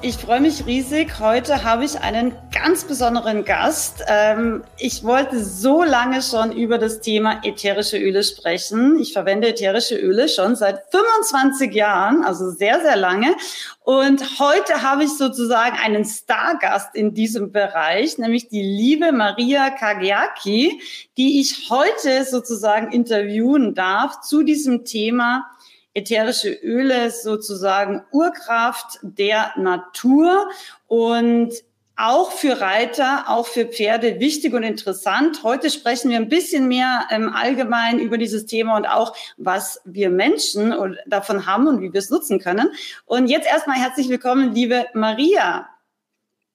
ich freue mich riesig. Heute habe ich einen ganz besonderen Gast. Ähm, ich wollte so lange schon über das Thema ätherische Öle sprechen. Ich verwende ätherische Öle schon seit 25 Jahren, also sehr, sehr lange. Und heute habe ich sozusagen einen Stargast in diesem Bereich, nämlich die liebe Maria Kageaki, die ich heute sozusagen interviewen darf zu diesem Thema ätherische Öle sozusagen Urkraft der Natur und auch für Reiter, auch für Pferde wichtig und interessant. Heute sprechen wir ein bisschen mehr ähm, allgemein über dieses Thema und auch, was wir Menschen davon haben und wie wir es nutzen können. Und jetzt erstmal herzlich willkommen, liebe Maria.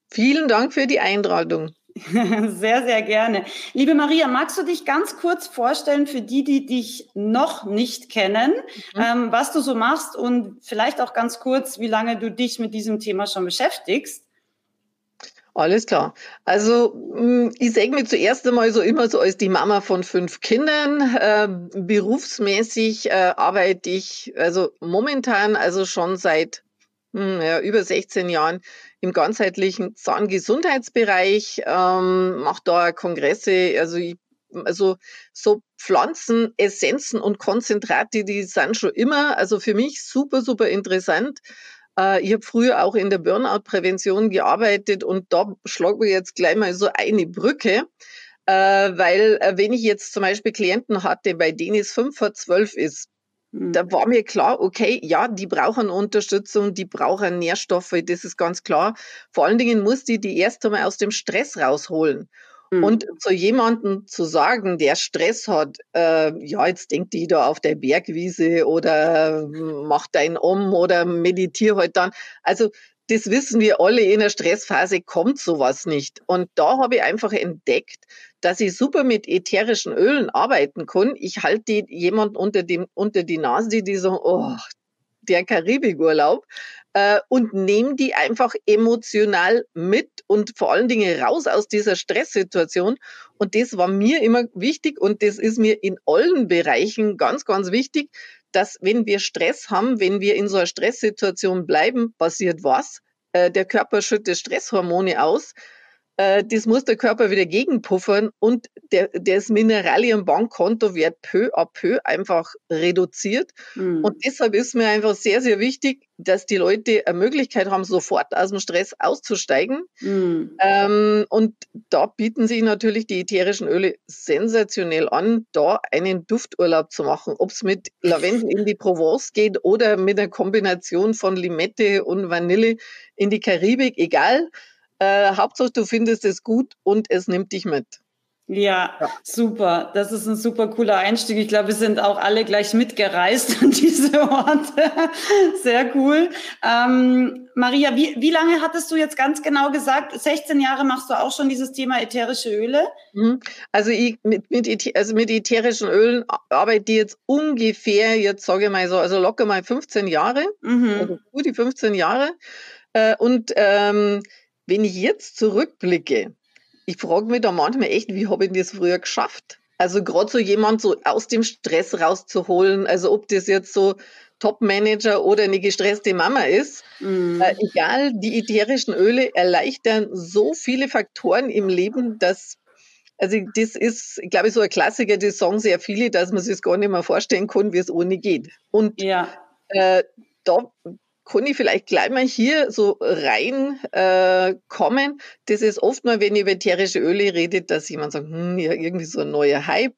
Vielen Dank für die Einladung. Sehr, sehr gerne. Liebe Maria, magst du dich ganz kurz vorstellen für die, die dich noch nicht kennen, mhm. ähm, was du so machst und vielleicht auch ganz kurz, wie lange du dich mit diesem Thema schon beschäftigst? Alles klar. Also mm, ich sehe mich zuerst einmal so immer so als die Mama von fünf Kindern. Äh, berufsmäßig äh, arbeite ich also momentan also schon seit mh, hm, ja, über 16 Jahren im ganzheitlichen Zahngesundheitsbereich, ähm, mache da Kongresse, also ich, also so Pflanzen, Essenzen und Konzentrate, die sind schon immer, also für mich super, super interessant. Äh, ich habe früher auch in der Burnout-Prävention gearbeitet und da schlagen wir jetzt gleich mal so eine Brücke. Äh, weil äh, wenn ich jetzt zum Beispiel Klienten hatte, bei denen es fünf vor zwölf ist, da war mir klar, okay, ja, die brauchen Unterstützung, die brauchen Nährstoffe, das ist ganz klar. Vor allen Dingen muss die die erst einmal aus dem Stress rausholen. Mhm. Und zu jemandem zu sagen, der Stress hat, äh, ja, jetzt denkt die da auf der Bergwiese oder macht einen um oder meditiere halt dann. Also das wissen wir alle, in der Stressphase kommt sowas nicht. Und da habe ich einfach entdeckt, dass ich super mit ätherischen Ölen arbeiten kann. Ich halte jemand unter, dem, unter die Nase, die so, oh, der Karibikurlaub, äh, und nehme die einfach emotional mit und vor allen Dingen raus aus dieser Stresssituation. Und das war mir immer wichtig und das ist mir in allen Bereichen ganz, ganz wichtig, dass wenn wir Stress haben, wenn wir in so einer Stresssituation bleiben, passiert was? Äh, der Körper schüttet Stresshormone aus. Äh, das muss der Körper wieder gegenpuffern und der, das Mineralienbankkonto wird peu à peu einfach reduziert. Mhm. Und deshalb ist mir einfach sehr, sehr wichtig, dass die Leute eine Möglichkeit haben, sofort aus dem Stress auszusteigen. Mhm. Ähm, und da bieten sich natürlich die ätherischen Öle sensationell an, da einen Dufturlaub zu machen. Ob es mit Lavendel in die Provence geht oder mit einer Kombination von Limette und Vanille in die Karibik, egal. Äh, Hauptsache, du findest es gut und es nimmt dich mit. Ja, ja, super. Das ist ein super cooler Einstieg. Ich glaube, wir sind auch alle gleich mitgereist an diese Orte. Sehr cool. Ähm, Maria, wie, wie lange hattest du jetzt ganz genau gesagt? 16 Jahre machst du auch schon dieses Thema ätherische Öle? Mhm. Also ich mit, mit, also mit ätherischen Ölen arbeite ich jetzt ungefähr, jetzt sage ich mal so, also locker mal 15 Jahre. Mhm. Also gut die 15 Jahre. Äh, und ähm, wenn ich jetzt zurückblicke, ich frage mich da manchmal echt, wie habe ich das früher geschafft? Also gerade so jemand so aus dem Stress rauszuholen, also ob das jetzt so Top-Manager oder eine gestresste Mama ist, mm. äh, egal, die ätherischen Öle erleichtern so viele Faktoren im Leben, dass also das ist, glaube ich, so ein Klassiker, das sagen sehr viele, dass man sich gar nicht mehr vorstellen kann, wie es ohne geht. Und ja. äh, da kann ich vielleicht gleich mal hier so rein äh, kommen. Das ist oft mal, wenn ich über ätherische Öle rede, dass jemand sagt, hm, ja, irgendwie so ein neuer Hype.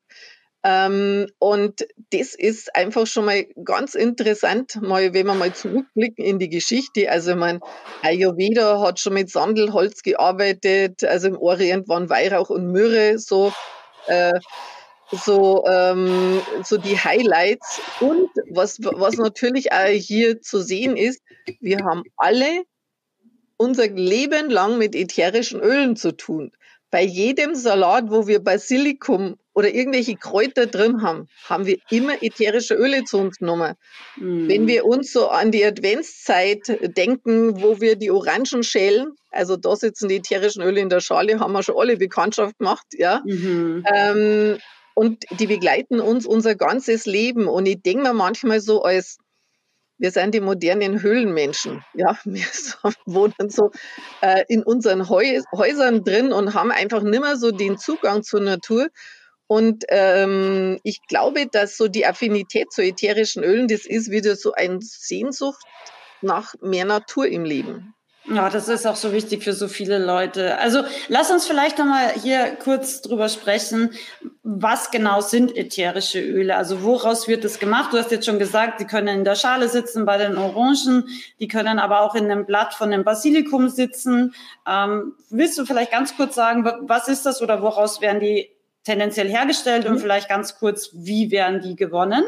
Ähm, und das ist einfach schon mal ganz interessant, mal, wenn wir mal zurückblicken in die Geschichte. Also, mein Ayurveda hat schon mit Sandelholz gearbeitet, also im Orient waren Weihrauch und Myrrhe so. Äh, so, ähm, so die Highlights. Und was, was natürlich auch hier zu sehen ist, wir haben alle unser Leben lang mit ätherischen Ölen zu tun. Bei jedem Salat, wo wir Basilikum oder irgendwelche Kräuter drin haben, haben wir immer ätherische Öle zu uns genommen. Mhm. Wenn wir uns so an die Adventszeit denken, wo wir die Orangen schälen, also da sitzen die ätherischen Öle in der Schale, haben wir schon alle Bekanntschaft gemacht, ja. Mhm. Ähm, und die begleiten uns unser ganzes Leben. Und ich denke mir manchmal so als wir sind die modernen Höhlenmenschen. Ja, wir wohnen so äh, in unseren Heu Häusern drin und haben einfach nimmer so den Zugang zur Natur. Und ähm, ich glaube, dass so die Affinität zu ätherischen Ölen, das ist wieder so eine Sehnsucht nach mehr Natur im Leben. Ja, das ist auch so wichtig für so viele Leute. Also lass uns vielleicht nochmal hier kurz drüber sprechen, was genau sind ätherische Öle? Also woraus wird es gemacht? Du hast jetzt schon gesagt, die können in der Schale sitzen bei den Orangen, die können aber auch in einem Blatt von dem Basilikum sitzen. Ähm, willst du vielleicht ganz kurz sagen, was ist das oder woraus werden die tendenziell hergestellt mhm. und vielleicht ganz kurz, wie werden die gewonnen?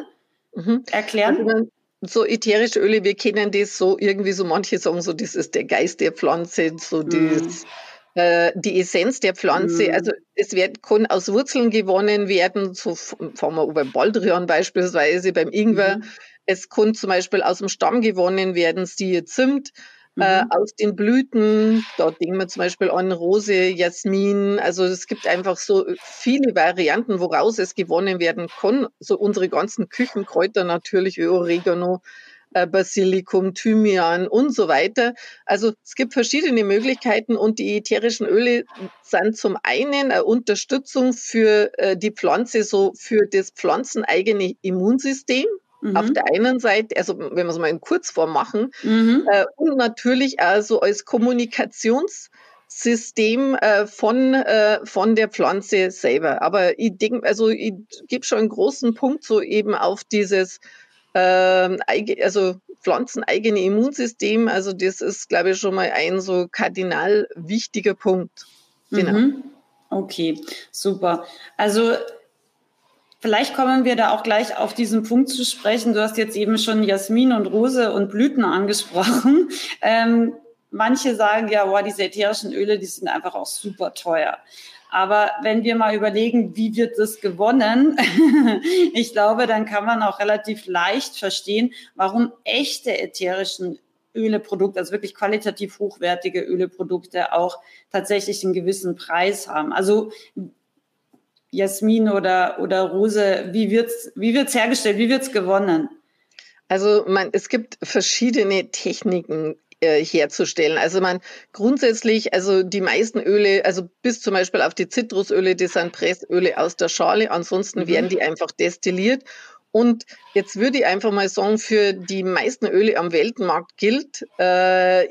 Mhm. Erklären? Also so ätherische Öle, wir kennen das so irgendwie so, manche sagen so, das ist der Geist der Pflanze, so mm. das, äh, die Essenz der Pflanze. Mm. Also es wird, kann aus Wurzeln gewonnen werden, so fangen wir beim Baldrian beispielsweise, beim Ingwer. Mm. Es kann zum Beispiel aus dem Stamm gewonnen werden, siehe Zimt. Äh, mhm. aus den Blüten, da denken wir zum Beispiel an Rose, Jasmin. Also es gibt einfach so viele Varianten, woraus es gewonnen werden kann. So unsere ganzen Küchenkräuter natürlich, Oregano, äh, Basilikum, Thymian und so weiter. Also es gibt verschiedene Möglichkeiten und die ätherischen Öle sind zum einen eine Unterstützung für äh, die Pflanze, so für das pflanzeneigene Immunsystem. Mhm. Auf der einen Seite, also wenn wir es mal in Kurzform machen, mhm. äh, und natürlich also als Kommunikationssystem äh, von, äh, von der Pflanze selber. Aber ich denke, also ich gebe schon einen großen Punkt so eben auf dieses ähm, also pflanzeneigene Immunsystem. Also das ist, glaube ich, schon mal ein so kardinal wichtiger Punkt. Genau. Mhm. Okay, super. Also Vielleicht kommen wir da auch gleich auf diesen Punkt zu sprechen. Du hast jetzt eben schon Jasmin und Rose und Blüten angesprochen. Ähm, manche sagen ja, boah, diese ätherischen Öle, die sind einfach auch super teuer. Aber wenn wir mal überlegen, wie wird das gewonnen, ich glaube, dann kann man auch relativ leicht verstehen, warum echte ätherischen Öleprodukte, also wirklich qualitativ hochwertige Öleprodukte auch tatsächlich einen gewissen Preis haben. Also Jasmin oder, oder Rose, wie wird's, wie wird's hergestellt, wie wird's gewonnen? Also man, es gibt verschiedene Techniken äh, herzustellen. Also man grundsätzlich, also die meisten Öle, also bis zum Beispiel auf die Zitrusöle, das sind Pressöle aus der Schale, ansonsten mhm. werden die einfach destilliert und jetzt würde ich einfach mal sagen, für die meisten Öle am Weltmarkt gilt, äh,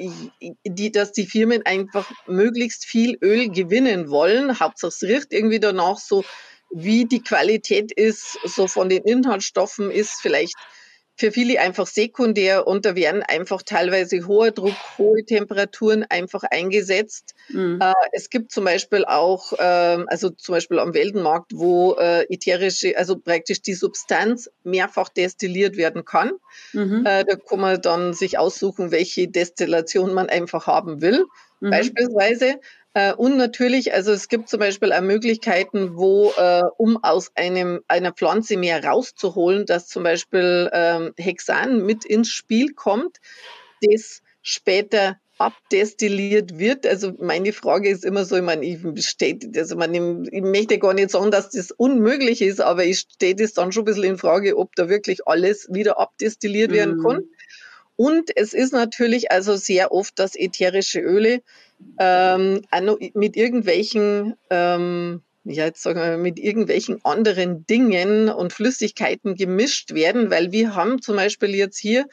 die, dass die Firmen einfach möglichst viel Öl gewinnen wollen. Hauptsache es riecht irgendwie danach so, wie die Qualität ist, so von den Inhaltsstoffen ist vielleicht für viele einfach sekundär und da werden einfach teilweise hoher Druck, hohe Temperaturen einfach eingesetzt. Mhm. Äh, es gibt zum Beispiel auch, äh, also zum Beispiel am Weltenmarkt, wo äh, ätherische, also praktisch die Substanz mehrfach destilliert werden kann. Mhm. Äh, da kann man dann sich aussuchen, welche Destillation man einfach haben will. Mhm. Beispielsweise. Äh, und natürlich, also es gibt zum Beispiel auch Möglichkeiten, wo, äh, um aus einem, einer Pflanze mehr rauszuholen, dass zum Beispiel ähm, Hexan mit ins Spiel kommt, das später abdestilliert wird. Also meine Frage ist immer so, ich meine, ich bestätige, also man, ich möchte gar nicht sagen, dass das unmöglich ist, aber ich stehe das dann schon ein bisschen in Frage, ob da wirklich alles wieder abdestilliert mhm. werden kann. Und es ist natürlich also sehr oft, dass ätherische Öle ähm, mit irgendwelchen, ähm, ja, jetzt sagen wir, mit irgendwelchen anderen Dingen und Flüssigkeiten gemischt werden, weil wir haben zum Beispiel jetzt hier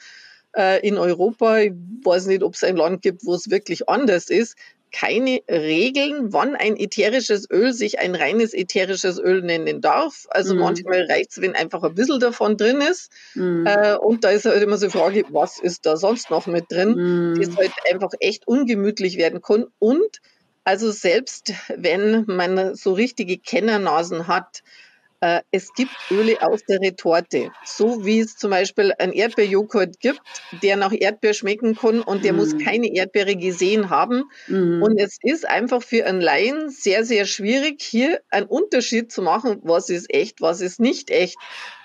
äh, in Europa, ich weiß nicht, ob es ein Land gibt, wo es wirklich anders ist, keine Regeln, wann ein ätherisches Öl sich ein reines ätherisches Öl nennen darf. Also mhm. manchmal reicht es, wenn einfach ein bisschen davon drin ist. Mhm. Äh, und da ist halt immer so die Frage, was ist da sonst noch mit drin, mhm. das halt einfach echt ungemütlich werden kann. Und also selbst wenn man so richtige Kennernasen hat, es gibt Öle aus der Retorte, so wie es zum Beispiel einen Erdbeerjoghurt gibt, der nach Erdbeer schmecken kann und der mm. muss keine Erdbeere gesehen haben. Mm. Und es ist einfach für einen Laien sehr, sehr schwierig, hier einen Unterschied zu machen, was ist echt, was ist nicht echt.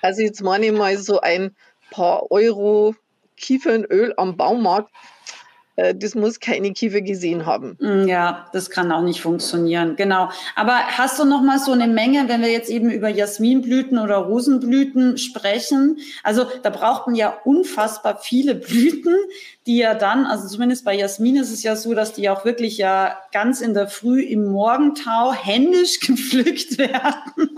Also jetzt meine ich mal so ein paar Euro Kiefernöl am Baumarkt äh, das muss keine Kiefer gesehen haben. Mm, ja, das kann auch nicht funktionieren. Genau. Aber hast du noch mal so eine Menge, wenn wir jetzt eben über Jasminblüten oder Rosenblüten sprechen? Also da braucht man ja unfassbar viele Blüten, die ja dann, also zumindest bei Jasmin ist es ja so, dass die auch wirklich ja ganz in der Früh im Morgentau händisch gepflückt werden.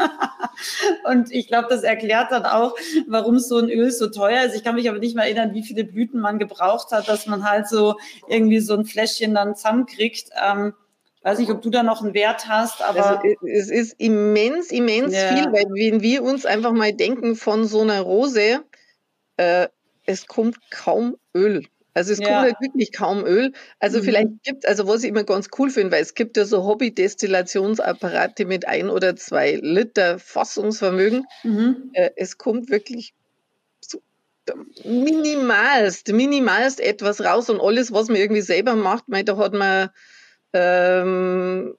Und ich glaube, das erklärt dann auch, warum so ein Öl so teuer ist. Ich kann mich aber nicht mehr erinnern, wie viele Blüten man gebraucht hat, dass man halt so irgendwie so ein Fläschchen dann zusammenkriegt. Ähm, weiß nicht, ob du da noch einen Wert hast, aber. Also, es ist immens, immens ja. viel, weil wenn wir uns einfach mal denken von so einer Rose, äh, es kommt kaum Öl. Also es ja. kommt halt wirklich kaum Öl. Also mhm. vielleicht gibt, also was ich immer ganz cool finde, weil es gibt ja so Hobby-Destillationsapparate mit ein oder zwei Liter Fassungsvermögen. Mhm. Äh, es kommt wirklich minimalst, minimalst etwas raus und alles, was man irgendwie selber macht, mein, da hat man ähm,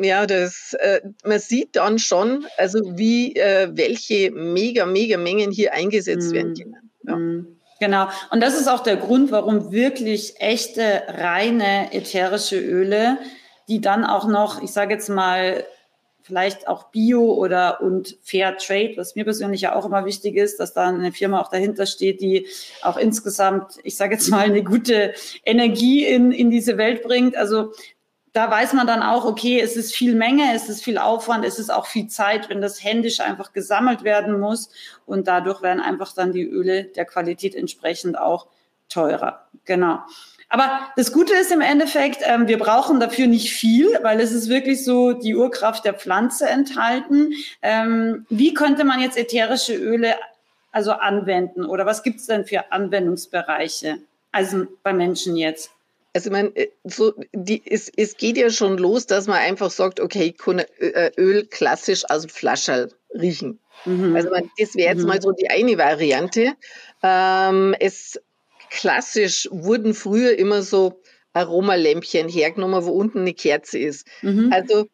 ja, das, äh, man sieht dann schon, also wie äh, welche mega, mega Mengen hier eingesetzt mm. werden können. Ja. Mm. Genau. Und das ist auch der Grund, warum wirklich echte, reine ätherische Öle, die dann auch noch, ich sage jetzt mal, vielleicht auch Bio oder und Fair Trade, was mir persönlich ja auch immer wichtig ist, dass da eine Firma auch dahinter steht, die auch insgesamt, ich sage jetzt mal, eine gute Energie in, in diese Welt bringt. Also da weiß man dann auch, okay, es ist viel Menge, es ist viel Aufwand, es ist auch viel Zeit, wenn das händisch einfach gesammelt werden muss. Und dadurch werden einfach dann die Öle der Qualität entsprechend auch teurer. Genau. Aber das Gute ist im Endeffekt, ähm, wir brauchen dafür nicht viel, weil es ist wirklich so die Urkraft der Pflanze enthalten. Ähm, wie könnte man jetzt ätherische Öle also anwenden oder was gibt es denn für Anwendungsbereiche? Also bei Menschen jetzt. Also meine, äh, so die, es, es geht ja schon los, dass man einfach sagt, okay, ich kann äh, Öl klassisch aus dem Flascherl riechen. Mhm. Also man, das wäre jetzt mhm. mal so die eine Variante. Ähm, es klassisch wurden früher immer so Aromalämpchen hergenommen, wo unten eine Kerze ist. Mhm. Also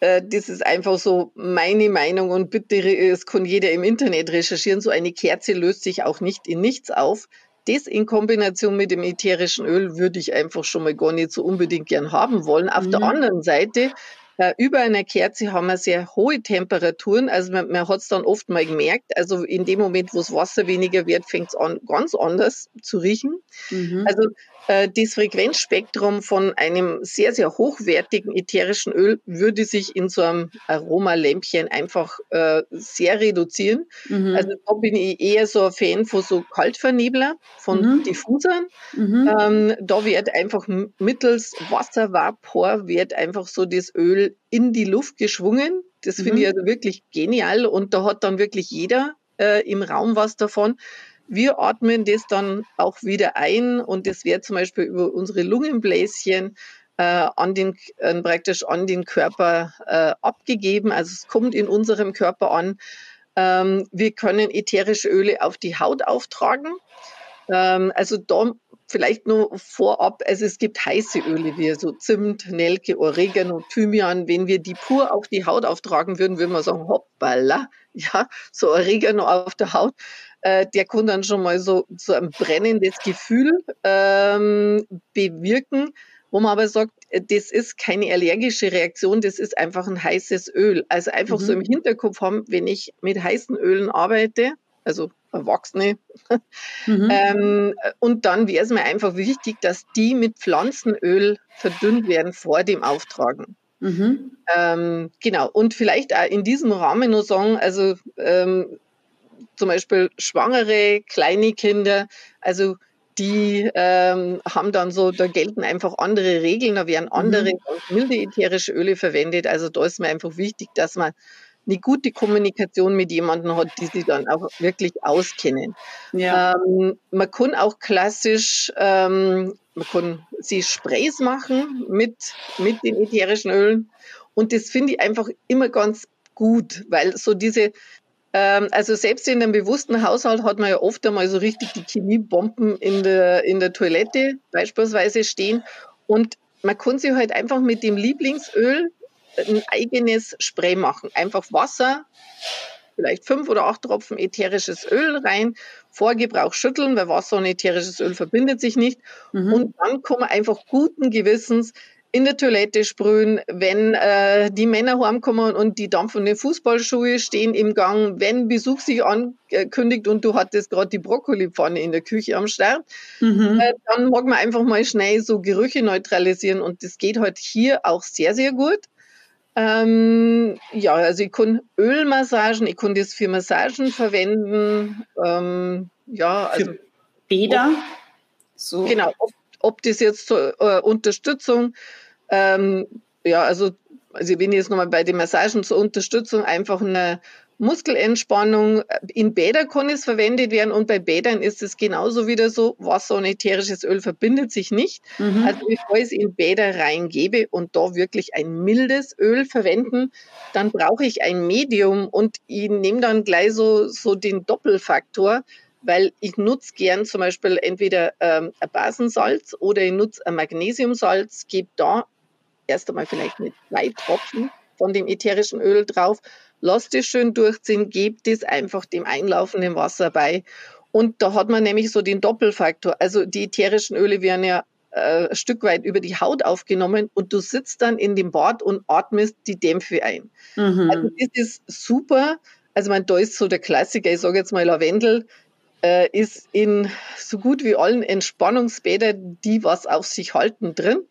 äh, das ist einfach so meine Meinung und bitte, es kann jeder im Internet recherchieren. So eine Kerze löst sich auch nicht in nichts auf. Das in Kombination mit dem ätherischen Öl würde ich einfach schon mal gar nicht so unbedingt gern haben wollen. Auf mhm. der anderen Seite äh, über einer Kerze haben wir sehr hohe Temperaturen. Also man, man hat es dann oft mal gemerkt. Also in dem Moment, wo das Wasser weniger wird, fängt es an, ganz anders zu riechen. Mhm. Also äh, das Frequenzspektrum von einem sehr, sehr hochwertigen ätherischen Öl würde sich in so einem Aromalämpchen einfach äh, sehr reduzieren. Mhm. Also da bin ich eher so ein Fan von so Kaltvernebler, von mhm. Diffusern. Mhm. Ähm, da wird einfach mittels Wasservapor wird einfach so das Öl in die Luft geschwungen. Das finde ich mhm. also wirklich genial und da hat dann wirklich jeder äh, im Raum was davon. Wir atmen das dann auch wieder ein und das wird zum Beispiel über unsere Lungenbläschen äh, an den, äh, praktisch an den Körper äh, abgegeben. Also es kommt in unserem Körper an. Ähm, wir können ätherische Öle auf die Haut auftragen. Ähm, also da vielleicht nur vorab, also es gibt heiße Öle wie so Zimt, Nelke, Oregano, Thymian. Wenn wir die pur auf die Haut auftragen würden, würden wir sagen, hoppala, ja, so Oregano auf der Haut äh, der kann dann schon mal so, so ein brennendes Gefühl ähm, bewirken, wo man aber sagt, äh, das ist keine allergische Reaktion, das ist einfach ein heißes Öl. Also einfach mhm. so im Hinterkopf haben, wenn ich mit heißen Ölen arbeite, also Erwachsene, mhm. ähm, und dann wäre es mir einfach wichtig, dass die mit Pflanzenöl verdünnt werden vor dem Auftragen. Mhm. Ähm, genau, und vielleicht auch in diesem Rahmen nur sagen, also ähm, zum Beispiel schwangere, kleine Kinder, also die ähm, haben dann so, da gelten einfach andere Regeln, da werden andere mhm. milde ätherische Öle verwendet. Also da ist mir einfach wichtig, dass man eine gute Kommunikation mit jemandem hat, die sich dann auch wirklich auskennen. Ja. Ähm, man kann auch klassisch, ähm, man kann sie Sprays machen mit, mit den ätherischen Ölen. Und das finde ich einfach immer ganz gut, weil so diese, also selbst in einem bewussten Haushalt hat man ja oft einmal so richtig die Chemiebomben in der, in der Toilette beispielsweise stehen. Und man kann sich halt einfach mit dem Lieblingsöl ein eigenes Spray machen. Einfach Wasser, vielleicht fünf oder acht Tropfen ätherisches Öl rein, vor Gebrauch schütteln, weil Wasser und ätherisches Öl verbindet sich nicht. Mhm. Und dann kann man einfach guten Gewissens in der Toilette sprühen, wenn äh, die Männer heimkommen und die dampfenden Fußballschuhe stehen im Gang, wenn Besuch sich ankündigt und du hattest gerade die Brokkolipfanne in der Küche am Start, mhm. äh, dann mag man einfach mal schnell so Gerüche neutralisieren und das geht halt hier auch sehr, sehr gut. Ähm, ja, also ich kann Ölmassagen, ich kann das für Massagen verwenden. Ähm, ja, also für Bäder. So. Genau, ob, ob das jetzt zur äh, Unterstützung, ähm, ja, also, also wenn ich jetzt nochmal bei den Massagen zur Unterstützung einfach eine Muskelentspannung. In Bädern kann es verwendet werden und bei Bädern ist es genauso wieder so, Wasser und ätherisches Öl verbindet sich nicht. Mhm. Also bevor ich es in Bäder reingebe und da wirklich ein mildes Öl verwenden, dann brauche ich ein Medium und ich nehme dann gleich so, so den Doppelfaktor, weil ich nutze gern zum Beispiel entweder ähm, ein Basensalz oder ich nutze ein Magnesiumsalz, gebe da erst einmal vielleicht mit zwei Tropfen von dem ätherischen Öl drauf lasst es schön durchziehen, gebt es einfach dem einlaufenden Wasser bei. Und da hat man nämlich so den Doppelfaktor. Also die ätherischen Öle werden ja äh, ein Stück weit über die Haut aufgenommen und du sitzt dann in dem Bad und atmest die Dämpfe ein. Mhm. Also das ist super. Also man, da ist so der Klassiker, ich sage jetzt mal Lavendel, äh, ist in so gut wie allen Entspannungsbädern, die was auf sich halten, drin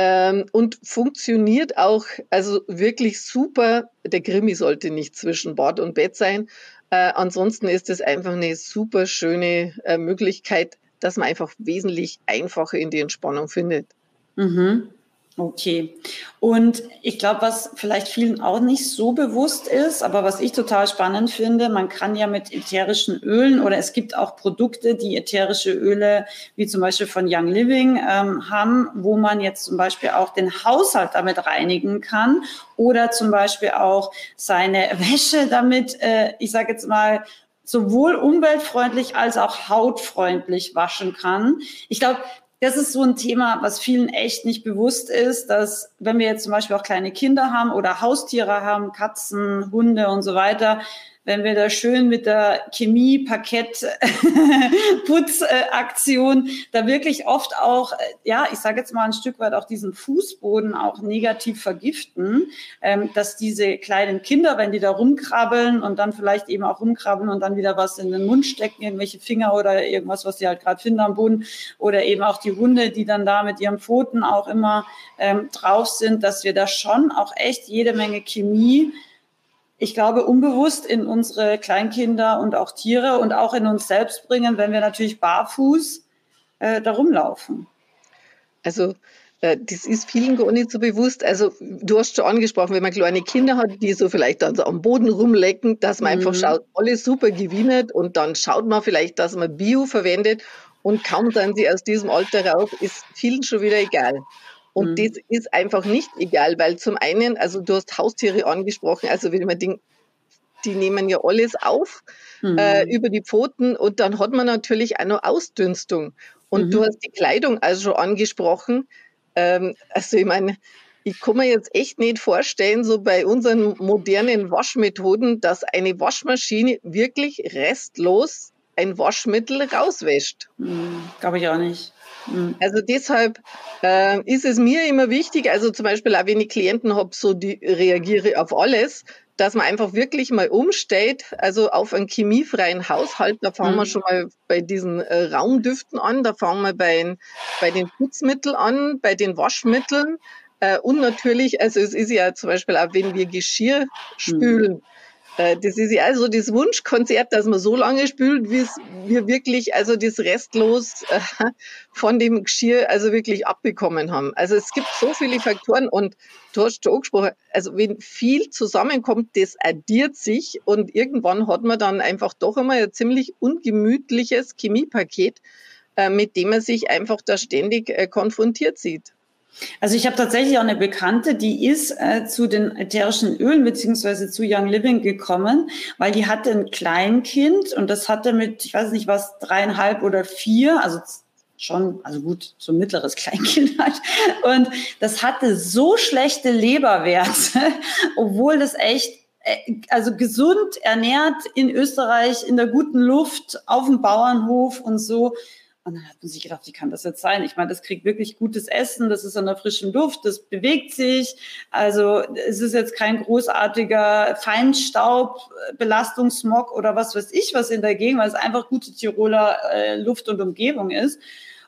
ähm, und funktioniert auch also wirklich super. Der Krimi sollte nicht zwischen Bad und Bett sein. Äh, ansonsten ist es einfach eine super schöne äh, Möglichkeit, dass man einfach wesentlich einfacher in die Entspannung findet. Mhm. Okay. Und ich glaube, was vielleicht vielen auch nicht so bewusst ist, aber was ich total spannend finde, man kann ja mit ätherischen Ölen oder es gibt auch Produkte, die ätherische Öle, wie zum Beispiel von Young Living, ähm, haben, wo man jetzt zum Beispiel auch den Haushalt damit reinigen kann oder zum Beispiel auch seine Wäsche damit, äh, ich sage jetzt mal, sowohl umweltfreundlich als auch hautfreundlich waschen kann. Ich glaube, das ist so ein Thema, was vielen echt nicht bewusst ist, dass wenn wir jetzt zum Beispiel auch kleine Kinder haben oder Haustiere haben, Katzen, Hunde und so weiter, wenn wir da schön mit der Chemie, Parkett, Putzaktion da wirklich oft auch, äh, ja, ich sage jetzt mal ein Stück weit auch diesen Fußboden auch negativ vergiften, ähm, dass diese kleinen Kinder, wenn die da rumkrabbeln und dann vielleicht eben auch rumkrabbeln und dann wieder was in den Mund stecken, irgendwelche Finger oder irgendwas, was sie halt gerade finden am Boden oder eben auch die Hunde, die dann da mit ihren Pfoten auch immer ähm, drauf sind, dass wir da schon auch echt jede Menge Chemie ich glaube, unbewusst in unsere Kleinkinder und auch Tiere und auch in uns selbst bringen, wenn wir natürlich barfuß äh, da rumlaufen. Also äh, das ist vielen gar nicht so bewusst. Also du hast schon angesprochen, wenn man kleine Kinder hat, die so vielleicht dann so am Boden rumlecken, dass man mhm. einfach schaut, alles super gewinnert und dann schaut man vielleicht, dass man Bio verwendet und kaum sind sie aus diesem Alter raus, ist vielen schon wieder egal. Und mhm. das ist einfach nicht egal, weil zum einen, also du hast Haustiere angesprochen, also wenn man denkt, die nehmen ja alles auf mhm. äh, über die Pfoten und dann hat man natürlich auch noch Ausdünstung. Und mhm. du hast die Kleidung also schon angesprochen. Ähm, also ich meine, ich kann mir jetzt echt nicht vorstellen, so bei unseren modernen Waschmethoden, dass eine Waschmaschine wirklich restlos ein Waschmittel rauswäscht. Mhm, Glaube ich auch nicht. Mhm. Also deshalb äh, ist es mir immer wichtig, also zum Beispiel auch wenn ich Klienten habe, so die reagiere auf alles, dass man einfach wirklich mal umstellt, also auf einen chemiefreien Haushalt. Da fangen mhm. wir schon mal bei diesen äh, Raumdüften an, da fangen wir bei, bei den Putzmitteln an, bei den Waschmitteln. Äh, und natürlich, also es ist ja zum Beispiel auch, wenn wir Geschirr spülen, mhm das ist ja also das Wunschkonzert, dass man so lange spült, bis wir wirklich also das restlos äh, von dem Geschirr also wirklich abbekommen haben. Also es gibt so viele Faktoren und du hast schon angesprochen, also wenn viel zusammenkommt, das addiert sich und irgendwann hat man dann einfach doch einmal ein ziemlich ungemütliches Chemiepaket, äh, mit dem man sich einfach da ständig konfrontiert sieht. Also ich habe tatsächlich auch eine Bekannte, die ist äh, zu den ätherischen Ölen beziehungsweise zu Young Living gekommen, weil die hatte ein Kleinkind und das hatte mit, ich weiß nicht was, dreieinhalb oder vier, also schon, also gut, so ein mittleres Kleinkind halt. Und das hatte so schlechte Leberwerte, obwohl das echt äh, also gesund ernährt in Österreich, in der guten Luft, auf dem Bauernhof und so. Und dann hat man sich gedacht, wie kann das jetzt sein? Ich meine, das kriegt wirklich gutes Essen, das ist an der frischen Luft, das bewegt sich. Also es ist jetzt kein großartiger Feinstaub, Belastungssmog oder was weiß ich was in der Gegend, weil es einfach gute Tiroler äh, Luft und Umgebung ist.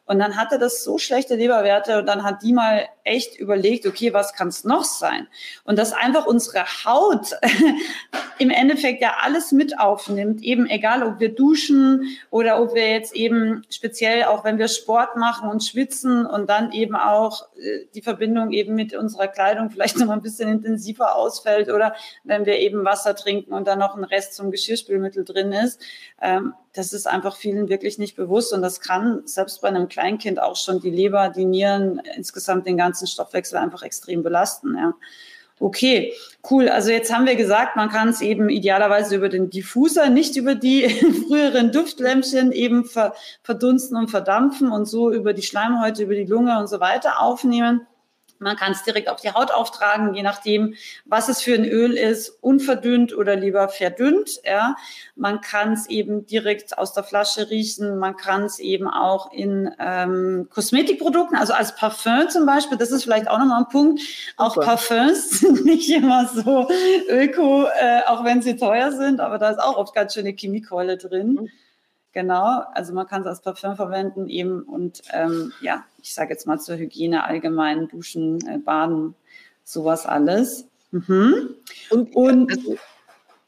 Und dann hatte das so schlechte Leberwerte und dann hat die mal echt überlegt, okay, was kann es noch sein? Und dass einfach unsere Haut im Endeffekt ja alles mit aufnimmt, eben egal, ob wir duschen oder ob wir jetzt eben speziell auch, wenn wir Sport machen und schwitzen und dann eben auch äh, die Verbindung eben mit unserer Kleidung vielleicht noch ein bisschen intensiver ausfällt oder wenn wir eben Wasser trinken und dann noch ein Rest zum Geschirrspülmittel drin ist. Ähm, das ist einfach vielen wirklich nicht bewusst und das kann selbst bei einem Kleinkind auch schon die Leber, die Nieren, insgesamt den ganzen Stoffwechsel einfach extrem belasten. Ja. Okay, cool. Also jetzt haben wir gesagt, man kann es eben idealerweise über den Diffuser, nicht über die früheren Duftlämpchen eben verdunsten und verdampfen und so über die Schleimhäute, über die Lunge und so weiter aufnehmen. Man kann es direkt auf die Haut auftragen, je nachdem, was es für ein Öl ist, unverdünnt oder lieber verdünnt. Ja. Man kann es eben direkt aus der Flasche riechen. Man kann es eben auch in ähm, Kosmetikprodukten, also als Parfum zum Beispiel. Das ist vielleicht auch nochmal ein Punkt. Auch Super. Parfums sind nicht immer so öko, äh, auch wenn sie teuer sind, aber da ist auch oft ganz schöne Chemiekeule drin. Mhm. Genau, also man kann es als Parfum verwenden eben und ähm, ja, ich sage jetzt mal zur Hygiene allgemein, Duschen, äh, Baden, sowas alles. Mhm. Und, und also,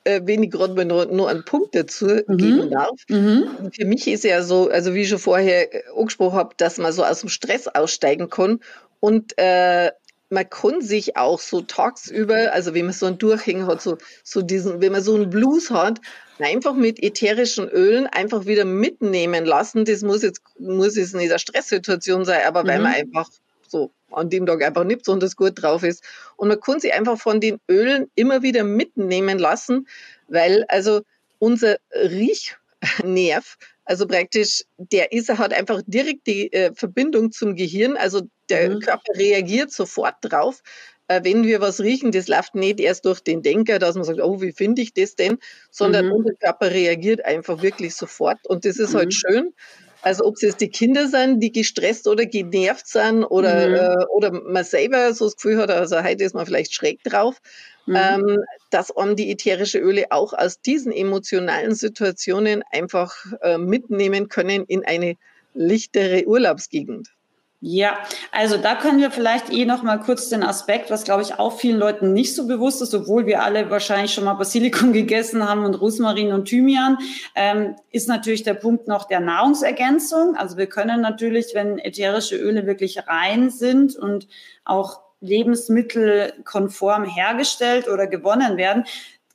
äh, wenn ich gerade nur, nur einen Punkt dazu mhm. geben darf. Mhm. Für mich ist ja so, also wie ich schon vorher äh, angesprochen habe, dass man so aus dem Stress aussteigen kann und äh, man kann sich auch so tagsüber, also wenn man so einen Durchhänger hat, so, so diesen, wenn man so einen Blues hat, einfach mit ätherischen Ölen einfach wieder mitnehmen lassen. Das muss jetzt, muss jetzt nicht eine Stresssituation sein, aber mhm. weil man einfach so an dem Tag einfach nicht besonders gut drauf ist. Und man kann sich einfach von den Ölen immer wieder mitnehmen lassen, weil also unser Riechnerv, also praktisch, der ist, hat einfach direkt die äh, Verbindung zum Gehirn, also der mhm. Körper reagiert sofort drauf. Äh, wenn wir was riechen, das läuft nicht erst durch den Denker, dass man sagt, oh, wie finde ich das denn, sondern mhm. unser Körper reagiert einfach wirklich sofort. Und das ist halt mhm. halt schön. Also ob es jetzt die Kinder sind, die gestresst oder genervt sind oder, mhm. äh, oder man selber so das Gefühl hat, also heute ist man vielleicht schräg drauf, mhm. ähm, dass man die ätherische Öle auch aus diesen emotionalen Situationen einfach äh, mitnehmen können in eine lichtere Urlaubsgegend. Ja, also da können wir vielleicht eh noch mal kurz den Aspekt, was glaube ich auch vielen Leuten nicht so bewusst ist, obwohl wir alle wahrscheinlich schon mal Basilikum gegessen haben und Rosmarin und Thymian, ähm, ist natürlich der Punkt noch der Nahrungsergänzung. Also wir können natürlich, wenn ätherische Öle wirklich rein sind und auch lebensmittelkonform hergestellt oder gewonnen werden,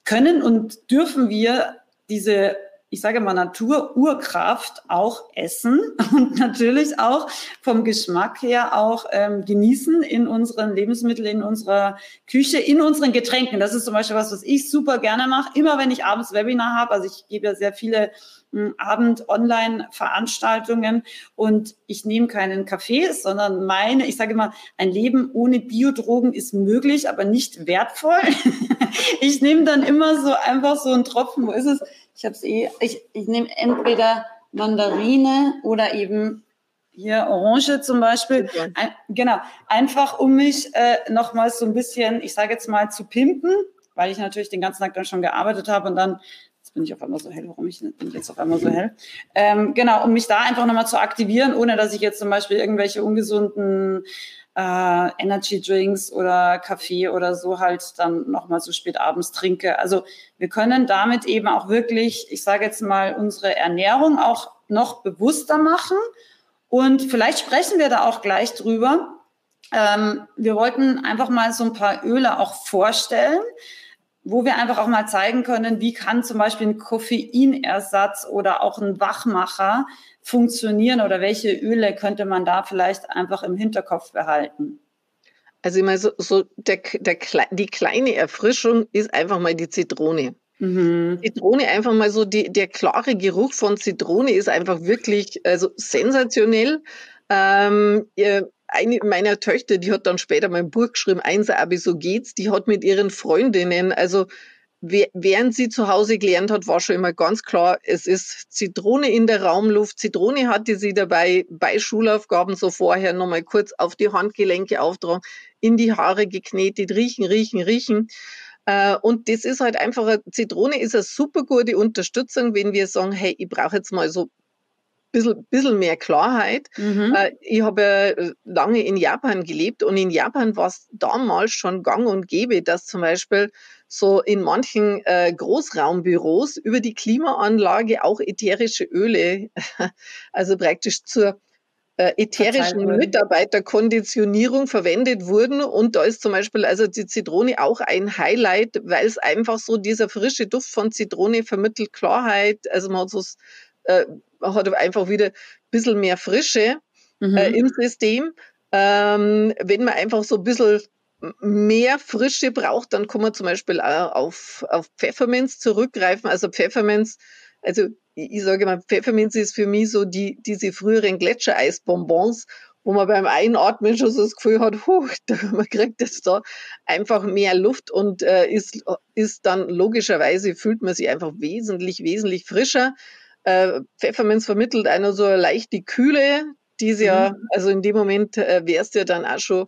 können und dürfen wir diese ich sage mal, Natur-Urkraft auch essen und natürlich auch vom Geschmack her auch ähm, genießen in unseren Lebensmitteln, in unserer Küche, in unseren Getränken. Das ist zum Beispiel was, was ich super gerne mache. Immer wenn ich abends Webinar habe, also ich gebe ja sehr viele hm, Abend-Online-Veranstaltungen und ich nehme keinen Kaffee, sondern meine, ich sage immer, ein Leben ohne Biodrogen ist möglich, aber nicht wertvoll. ich nehme dann immer so einfach so einen Tropfen, wo ist es? Ich habe es eh, ich, ich nehme entweder Mandarine oder eben hier Orange zum Beispiel. Ein, genau, einfach um mich äh, nochmals so ein bisschen, ich sage jetzt mal, zu pimpen, weil ich natürlich den ganzen Tag dann schon gearbeitet habe und dann Jetzt bin ich auf einmal so hell. Warum ich, bin ich jetzt auf einmal so hell? Ähm, genau, um mich da einfach nochmal zu aktivieren, ohne dass ich jetzt zum Beispiel irgendwelche ungesunden äh, Energy Drinks oder Kaffee oder so halt dann nochmal so spät abends trinke. Also wir können damit eben auch wirklich, ich sage jetzt mal, unsere Ernährung auch noch bewusster machen. Und vielleicht sprechen wir da auch gleich drüber. Ähm, wir wollten einfach mal so ein paar Öle auch vorstellen, wo wir einfach auch mal zeigen können, wie kann zum Beispiel ein Koffeinersatz oder auch ein Wachmacher funktionieren oder welche Öle könnte man da vielleicht einfach im Hinterkopf behalten? Also ich meine, so, so der, der, die kleine Erfrischung ist einfach mal die Zitrone. Mhm. Zitrone einfach mal so, die, der klare Geruch von Zitrone ist einfach wirklich also sensationell. Ähm, eine meiner Töchter, die hat dann später mein Buch geschrieben, Einser Abi, so geht's, die hat mit ihren Freundinnen, also während sie zu Hause gelernt hat, war schon immer ganz klar, es ist Zitrone in der Raumluft. Zitrone hatte sie dabei bei Schulaufgaben so vorher nochmal kurz auf die Handgelenke auftragen, in die Haare geknetet, riechen, riechen, riechen. Äh, und das ist halt einfach, Zitrone ist eine super gute Unterstützung, wenn wir sagen, hey, ich brauche jetzt mal so bisschen, bisschen mehr Klarheit. Mhm. Äh, ich habe ja lange in Japan gelebt und in Japan war es damals schon gang und gäbe, dass zum Beispiel so in manchen äh, Großraumbüros über die Klimaanlage auch ätherische Öle, also praktisch zur äh, ätherischen Mitarbeiterkonditionierung verwendet wurden. Und da ist zum Beispiel also die Zitrone auch ein Highlight, weil es einfach so dieser frische Duft von Zitrone vermittelt Klarheit. Also man hat so äh, hat einfach wieder ein bisschen mehr Frische mhm. äh, im System. Ähm, wenn man einfach so ein bisschen mehr Frische braucht, dann kann man zum Beispiel auch auf, auf Pfefferminz zurückgreifen. Also Pfefferminz, also ich, ich sage mal, Pfefferminz ist für mich so die, diese früheren Gletschereisbonbons, wo man beim Einatmen schon so das Gefühl hat, huh, man kriegt jetzt da einfach mehr Luft und äh, ist, ist dann logischerweise fühlt man sich einfach wesentlich, wesentlich frischer. Äh, Pfefferminz vermittelt einer so leicht die Kühle, die ist ja, mhm. also in dem Moment äh, wärst ja dann auch schon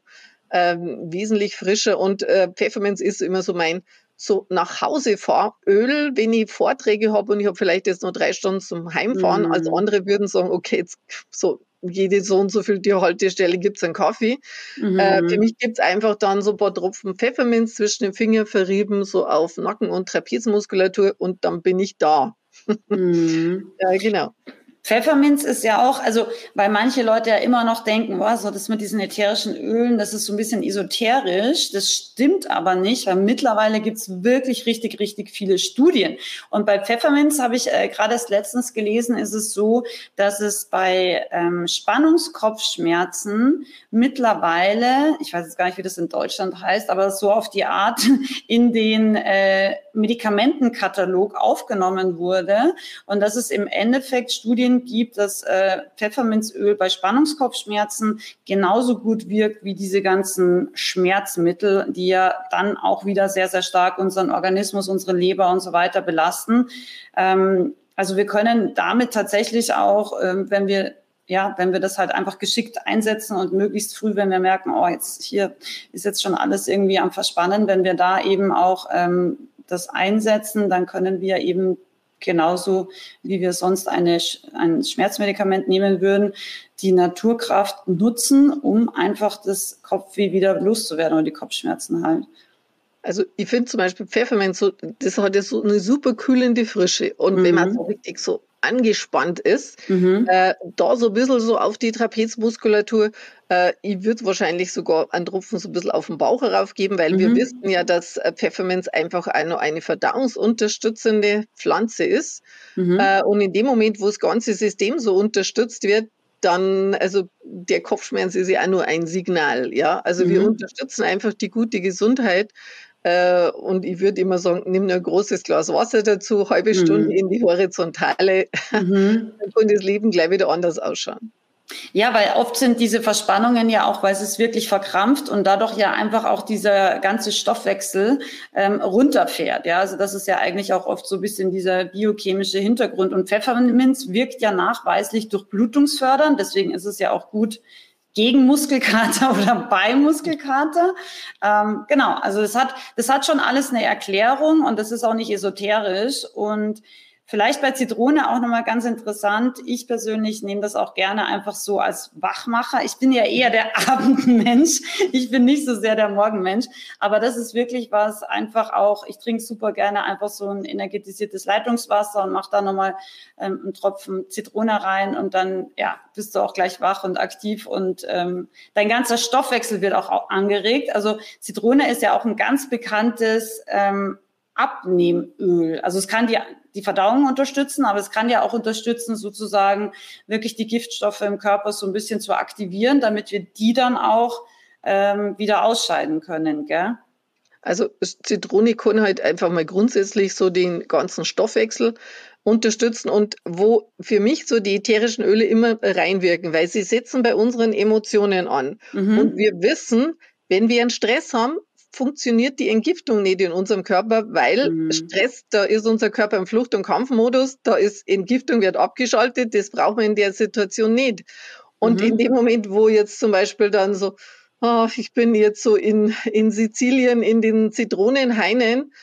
ähm, wesentlich frischer und äh, Pfefferminz ist immer so mein so nach Hause Fahröl, wenn ich Vorträge habe und ich habe vielleicht jetzt noch drei Stunden zum Heimfahren. Mhm. Also andere würden sagen, okay, jetzt so jede so und so viel die Haltestelle gibt's einen Kaffee. Mhm. Äh, für mich gibt's einfach dann so ein paar Tropfen Pfefferminz zwischen den Fingern verrieben, so auf Nacken- und Trapezmuskulatur und dann bin ich da. Mhm. ja, genau. Pfefferminz ist ja auch, also weil manche Leute ja immer noch denken, oh, so das mit diesen ätherischen Ölen, das ist so ein bisschen esoterisch. Das stimmt aber nicht, weil mittlerweile gibt's wirklich richtig, richtig viele Studien. Und bei Pfefferminz habe ich äh, gerade erst letztens gelesen, ist es so, dass es bei ähm, Spannungskopfschmerzen mittlerweile, ich weiß jetzt gar nicht, wie das in Deutschland heißt, aber so auf die Art in den äh, Medikamentenkatalog aufgenommen wurde. Und dass es im Endeffekt Studien gibt, dass äh, Pfefferminzöl bei Spannungskopfschmerzen genauso gut wirkt wie diese ganzen Schmerzmittel, die ja dann auch wieder sehr, sehr stark unseren Organismus, unsere Leber und so weiter belasten. Ähm, also wir können damit tatsächlich auch, ähm, wenn wir ja, wenn wir das halt einfach geschickt einsetzen und möglichst früh, wenn wir merken, oh, jetzt hier ist jetzt schon alles irgendwie am Verspannen, wenn wir da eben auch ähm, das einsetzen, dann können wir eben genauso wie wir sonst eine, ein Schmerzmedikament nehmen würden, die Naturkraft nutzen, um einfach das Kopfweh wieder loszuwerden oder die Kopfschmerzen halt. Also ich finde zum Beispiel Pfefferminz, so, das hat ja so eine super kühlende Frische. Und mhm. wenn man so richtig so angespannt ist, mhm. äh, da so ein bisschen so auf die Trapezmuskulatur, äh, ich würde wahrscheinlich sogar einen Tropfen so ein bisschen auf den Bauch heraufgeben, weil mhm. wir wissen ja, dass äh, Pfefferminz einfach eine, eine verdauungsunterstützende Pflanze ist. Mhm. Äh, und in dem Moment, wo das ganze System so unterstützt wird, dann, also der Kopfschmerz ist ja auch nur ein Signal, ja. Also wir mhm. unterstützen einfach die gute Gesundheit äh, und ich würde immer sagen, nimm nur ein großes Glas Wasser dazu, halbe Stunde mhm. in die Horizontale, mhm. dann kann das Leben gleich wieder anders ausschauen. Ja, weil oft sind diese Verspannungen ja auch, weil es ist wirklich verkrampft und dadurch ja einfach auch dieser ganze Stoffwechsel ähm, runterfährt. Ja, also das ist ja eigentlich auch oft so ein bisschen dieser biochemische Hintergrund. Und Pfefferminz wirkt ja nachweislich durchblutungsfördernd. Deswegen ist es ja auch gut, gegen Muskelkater oder bei Muskelkater. Ähm, genau, also das hat, das hat schon alles eine Erklärung und das ist auch nicht esoterisch. Und Vielleicht bei Zitrone auch nochmal ganz interessant. Ich persönlich nehme das auch gerne einfach so als Wachmacher. Ich bin ja eher der Abendmensch. Ich bin nicht so sehr der Morgenmensch. Aber das ist wirklich was einfach auch, ich trinke super gerne einfach so ein energetisiertes Leitungswasser und mache da nochmal ähm, einen Tropfen Zitrone rein und dann, ja, bist du auch gleich wach und aktiv und ähm, dein ganzer Stoffwechsel wird auch angeregt. Also Zitrone ist ja auch ein ganz bekanntes ähm, Abnehmöl. Also es kann die, die Verdauung unterstützen, aber es kann ja auch unterstützen, sozusagen wirklich die Giftstoffe im Körper so ein bisschen zu aktivieren, damit wir die dann auch ähm, wieder ausscheiden können, gell? Also Zitrone kann halt einfach mal grundsätzlich so den ganzen Stoffwechsel unterstützen und wo für mich so die ätherischen Öle immer reinwirken, weil sie setzen bei unseren Emotionen an. Mhm. Und wir wissen, wenn wir einen Stress haben, funktioniert die Entgiftung nicht in unserem Körper, weil mhm. Stress, da ist unser Körper im Flucht- und Kampfmodus, da ist Entgiftung wird abgeschaltet, das brauchen wir in der Situation nicht. Und mhm. in dem Moment, wo jetzt zum Beispiel dann so, oh, ich bin jetzt so in, in Sizilien in den Zitronenhainen,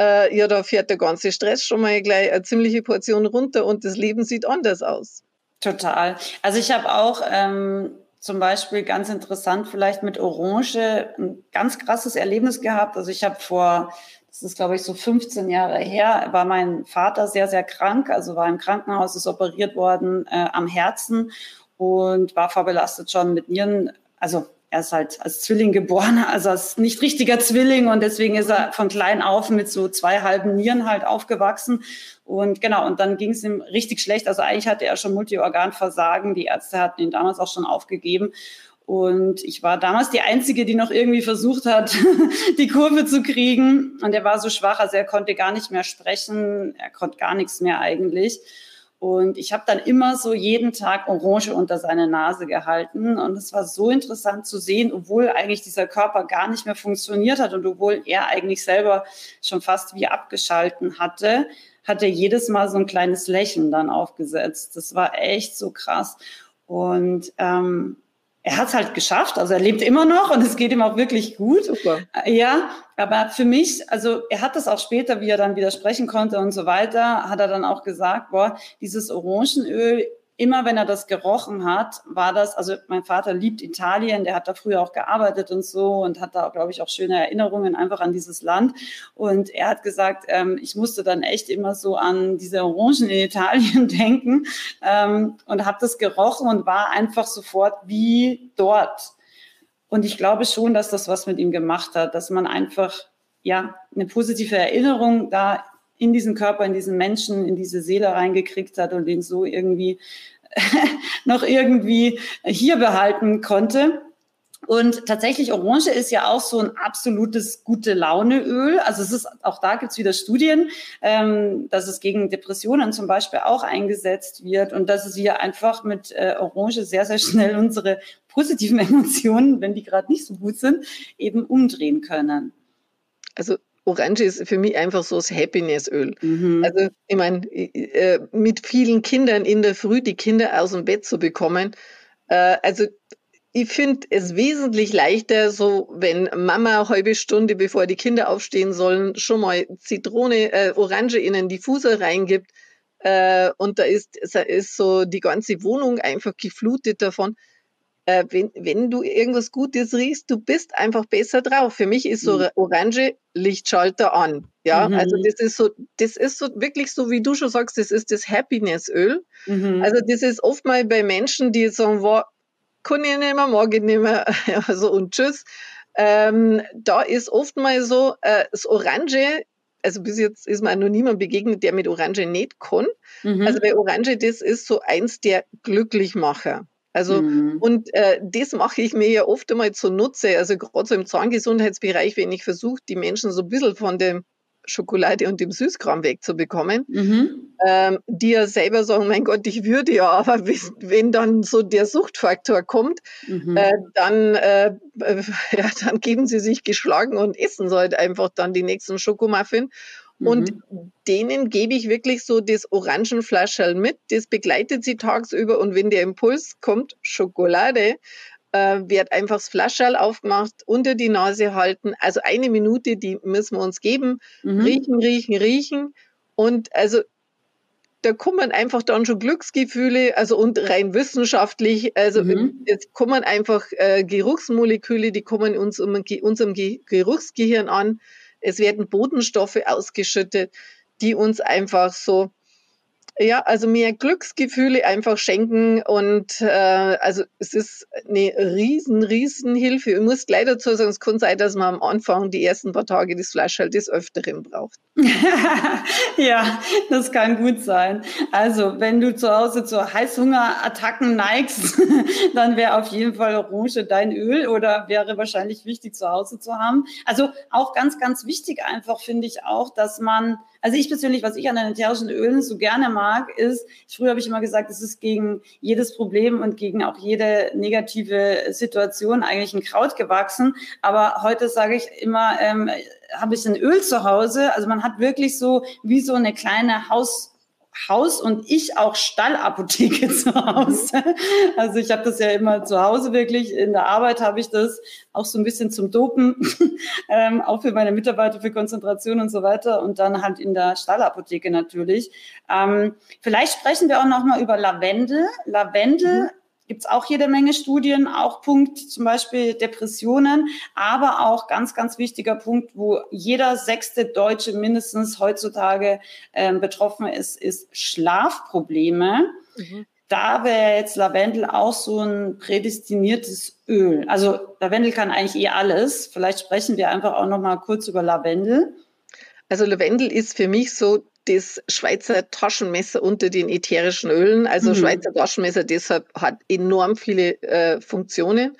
äh, ja, da fährt der ganze Stress schon mal gleich eine ziemliche Portion runter und das Leben sieht anders aus. Total. Also ich habe auch ähm, zum Beispiel ganz interessant vielleicht mit Orange ein ganz krasses Erlebnis gehabt. Also ich habe vor, das ist glaube ich so 15 Jahre her, war mein Vater sehr, sehr krank, also war im Krankenhaus, ist operiert worden äh, am Herzen und war vorbelastet schon mit Nieren, also er ist halt als Zwilling geboren, also als nicht richtiger Zwilling und deswegen ist er von klein auf mit so zwei halben Nieren halt aufgewachsen. Und genau, und dann ging es ihm richtig schlecht. Also eigentlich hatte er schon Multiorganversagen. Die Ärzte hatten ihn damals auch schon aufgegeben. Und ich war damals die Einzige, die noch irgendwie versucht hat, die Kurve zu kriegen. Und er war so schwach, also er konnte gar nicht mehr sprechen. Er konnte gar nichts mehr eigentlich. Und ich habe dann immer so jeden Tag Orange unter seine Nase gehalten. Und es war so interessant zu sehen, obwohl eigentlich dieser Körper gar nicht mehr funktioniert hat und obwohl er eigentlich selber schon fast wie abgeschalten hatte, hat er jedes Mal so ein kleines Lächeln dann aufgesetzt. Das war echt so krass. Und ähm, er hat es halt geschafft, also er lebt immer noch und es geht ihm auch wirklich gut. Super. Ja, aber für mich, also er hat das auch später, wie er dann widersprechen konnte und so weiter, hat er dann auch gesagt, boah, dieses Orangenöl immer wenn er das gerochen hat, war das, also mein Vater liebt Italien, der hat da früher auch gearbeitet und so und hat da, glaube ich, auch schöne Erinnerungen einfach an dieses Land. Und er hat gesagt, ähm, ich musste dann echt immer so an diese Orangen in Italien denken ähm, und habe das gerochen und war einfach sofort wie dort. Und ich glaube schon, dass das was mit ihm gemacht hat, dass man einfach ja eine positive Erinnerung da in diesen Körper, in diesen Menschen, in diese Seele reingekriegt hat und den so irgendwie noch irgendwie hier behalten konnte. Und tatsächlich Orange ist ja auch so ein absolutes gute Launeöl. Also es ist auch da gibt's wieder Studien, ähm, dass es gegen Depressionen zum Beispiel auch eingesetzt wird und dass wir einfach mit äh, Orange sehr sehr schnell unsere positiven Emotionen, wenn die gerade nicht so gut sind, eben umdrehen können. Also Orange ist für mich einfach so das Happinessöl. Mhm. Also ich meine, äh, mit vielen Kindern in der Früh die Kinder aus dem Bett zu bekommen, äh, also ich finde es wesentlich leichter, so wenn Mama eine halbe Stunde, bevor die Kinder aufstehen sollen, schon mal Zitrone, äh, Orange in einen Diffuser reingibt äh, und da ist, ist so die ganze Wohnung einfach geflutet davon äh, wenn, wenn du irgendwas Gutes riechst, du bist einfach besser drauf. Für mich ist so mhm. Orange Lichtschalter an. Ja, mhm. also das ist so, das ist so wirklich so, wie du schon sagst, das ist das Happinessöl. Mhm. Also das ist oft mal bei Menschen, die sagen, wow, kann ich nicht mehr, mag ich nicht mehr, also und tschüss. Ähm, da ist oft mal so, äh, das Orange also bis jetzt ist mir noch niemand begegnet, der mit Orange nicht kann. Mhm. Also bei Orange, das ist so eins der Glücklichmacher. Also, mhm. und äh, das mache ich mir ja oft einmal zunutze. Also gerade so im Zahngesundheitsbereich, wenn ich versuche, die Menschen so ein bisschen von dem Schokolade und dem Süßkram wegzubekommen, mhm. ähm, die ja selber sagen, mein Gott, ich würde ja, aber wenn, wenn dann so der Suchtfaktor kommt, mhm. äh, dann, äh, ja, dann geben sie sich geschlagen und essen halt einfach dann die nächsten Schokomuffin. Und mhm. denen gebe ich wirklich so das Orangenflascherl mit. Das begleitet sie tagsüber. Und wenn der Impuls kommt, Schokolade, äh, wird einfach das Flascherl aufgemacht, unter die Nase halten. Also eine Minute, die müssen wir uns geben. Mhm. Riechen, riechen, riechen. Und also da kommen einfach dann schon Glücksgefühle, also und rein wissenschaftlich, also mhm. jetzt kommen einfach äh, Geruchsmoleküle, die kommen uns um, unserem Ge Geruchsgehirn an. Es werden Bodenstoffe ausgeschüttet, die uns einfach so Ja, also mehr Glücksgefühle einfach schenken und äh, also es ist eine riesen, riesen Hilfe. Ich muss gleich dazu sagen, es kann sein, dass man am Anfang die ersten paar Tage das Fleisch halt des Öfteren braucht. ja, das kann gut sein. Also wenn du zu Hause zu Heißhungerattacken neigst, dann wäre auf jeden Fall Orange dein Öl oder wäre wahrscheinlich wichtig zu Hause zu haben. Also auch ganz, ganz wichtig einfach finde ich auch, dass man also ich persönlich, was ich an den ätherischen Ölen so gerne mag, ist, früher habe ich immer gesagt, es ist gegen jedes Problem und gegen auch jede negative Situation eigentlich ein Kraut gewachsen. Aber heute sage ich immer, ähm, habe ich ein Öl zu Hause. Also man hat wirklich so wie so eine kleine Haus Haus und ich auch Stallapotheke zu Hause. Also ich habe das ja immer zu Hause wirklich. In der Arbeit habe ich das auch so ein bisschen zum Dopen, ähm, auch für meine Mitarbeiter für Konzentration und so weiter. Und dann halt in der Stallapotheke natürlich. Ähm, vielleicht sprechen wir auch noch mal über Lavendel. Lavendel mhm gibt es auch jede Menge Studien, auch Punkt zum Beispiel Depressionen, aber auch ganz, ganz wichtiger Punkt, wo jeder sechste Deutsche mindestens heutzutage ähm, betroffen ist, ist Schlafprobleme. Mhm. Da wäre jetzt Lavendel auch so ein prädestiniertes Öl. Also Lavendel kann eigentlich eh alles. Vielleicht sprechen wir einfach auch noch mal kurz über Lavendel. Also Lavendel ist für mich so das Schweizer Taschenmesser unter den ätherischen Ölen. Also mhm. Schweizer Taschenmesser deshalb hat enorm viele äh, Funktionen.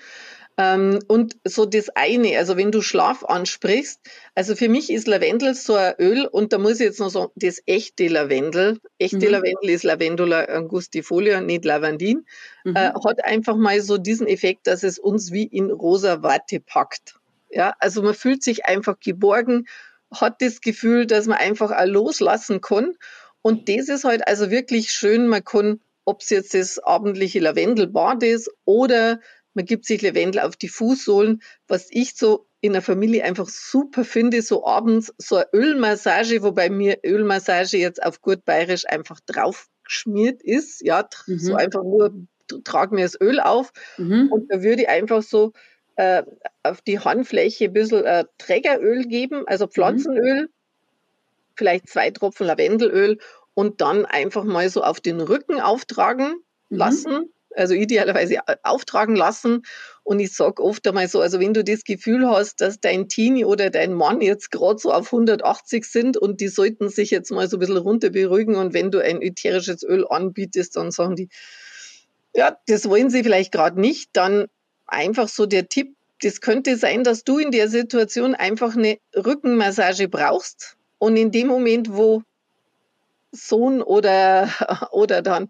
Ähm, und so das eine, also wenn du Schlaf ansprichst, also für mich ist Lavendel so ein Öl und da muss ich jetzt noch sagen, das echte Lavendel, echte mhm. Lavendel ist Lavendula angustifolia, nicht Lavandin, mhm. äh, hat einfach mal so diesen Effekt, dass es uns wie in rosa Watte packt. Ja, also man fühlt sich einfach geborgen hat das Gefühl, dass man einfach auch loslassen kann. Und das ist halt also wirklich schön. Man kann, ob es jetzt das abendliche Lavendelbad ist oder man gibt sich Lavendel auf die Fußsohlen, was ich so in der Familie einfach super finde, so abends so eine Ölmassage, wobei mir Ölmassage jetzt auf gut bayerisch einfach drauf geschmiert ist, ja, mhm. so einfach nur trag mir das Öl auf mhm. und da würde ich einfach so äh, auf die Handfläche ein bisschen äh, Trägeröl geben, also mhm. Pflanzenöl, mhm. vielleicht zwei Tropfen Lavendelöl und dann einfach mal so auf den Rücken auftragen mhm. lassen. Also idealerweise äh, auftragen lassen. Und ich sage oft einmal so, also wenn du das Gefühl hast, dass dein Teenie oder dein Mann jetzt gerade so auf 180 sind und die sollten sich jetzt mal so ein bisschen runter beruhigen und wenn du ein ätherisches Öl anbietest, dann sagen die, ja, das wollen sie vielleicht gerade nicht, dann einfach so der Tipp, das könnte sein, dass du in der Situation einfach eine Rückenmassage brauchst und in dem Moment, wo Sohn oder, oder dann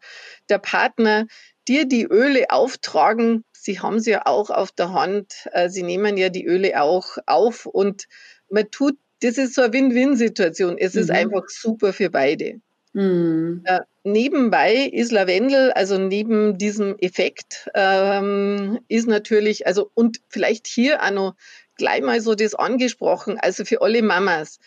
der Partner dir die Öle auftragen, sie haben sie ja auch auf der Hand, äh, sie nehmen ja die Öle auch auf und man tut, das ist so eine Win-Win-Situation. Es mhm. ist einfach super für beide. Mhm. Äh, nebenbei ist Lavendel, also neben diesem Effekt, ähm, ist natürlich, also und vielleicht hier auch noch gleich mal so das angesprochen, also für alle Mamas.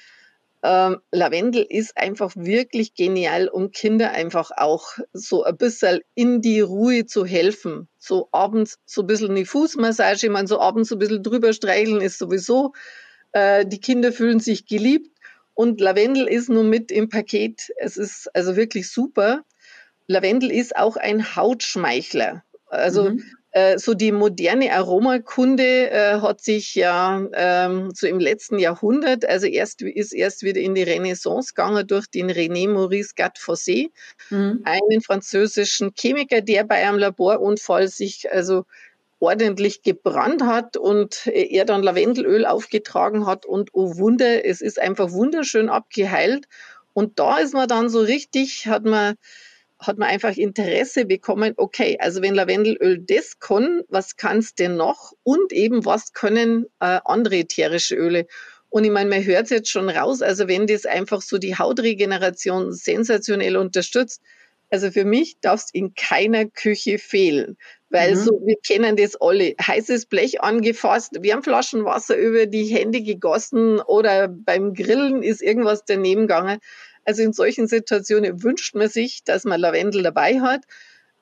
Ähm, Lavendel ist einfach wirklich genial, um Kinder einfach auch so ein bisschen in die Ruhe zu helfen. So abends so ein bisschen eine Fußmassage, man so abends so ein bisschen drüber streicheln ist sowieso. Äh, die Kinder fühlen sich geliebt und Lavendel ist nun mit im Paket. Es ist also wirklich super. Lavendel ist auch ein Hautschmeichler. Also mhm. äh, so die moderne Aromakunde äh, hat sich ja ähm, so im letzten Jahrhundert, also erst ist erst wieder in die Renaissance gegangen durch den René Maurice Gattefossé, mhm. einen französischen Chemiker, der bei einem Laborunfall sich also ordentlich gebrannt hat und er dann Lavendelöl aufgetragen hat und oh Wunder, es ist einfach wunderschön abgeheilt. Und da ist man dann so richtig, hat man, hat man einfach Interesse bekommen, okay, also wenn Lavendelöl das kann, was kann es denn noch? Und eben, was können äh, andere ätherische Öle? Und ich meine, man hört es jetzt schon raus, also wenn das einfach so die Hautregeneration sensationell unterstützt, also für mich darf es in keiner Küche fehlen. Weil mhm. so, wir kennen das alle. Heißes Blech angefasst, wir haben Flaschenwasser über die Hände gegossen oder beim Grillen ist irgendwas daneben gegangen. Also in solchen Situationen wünscht man sich, dass man Lavendel dabei hat.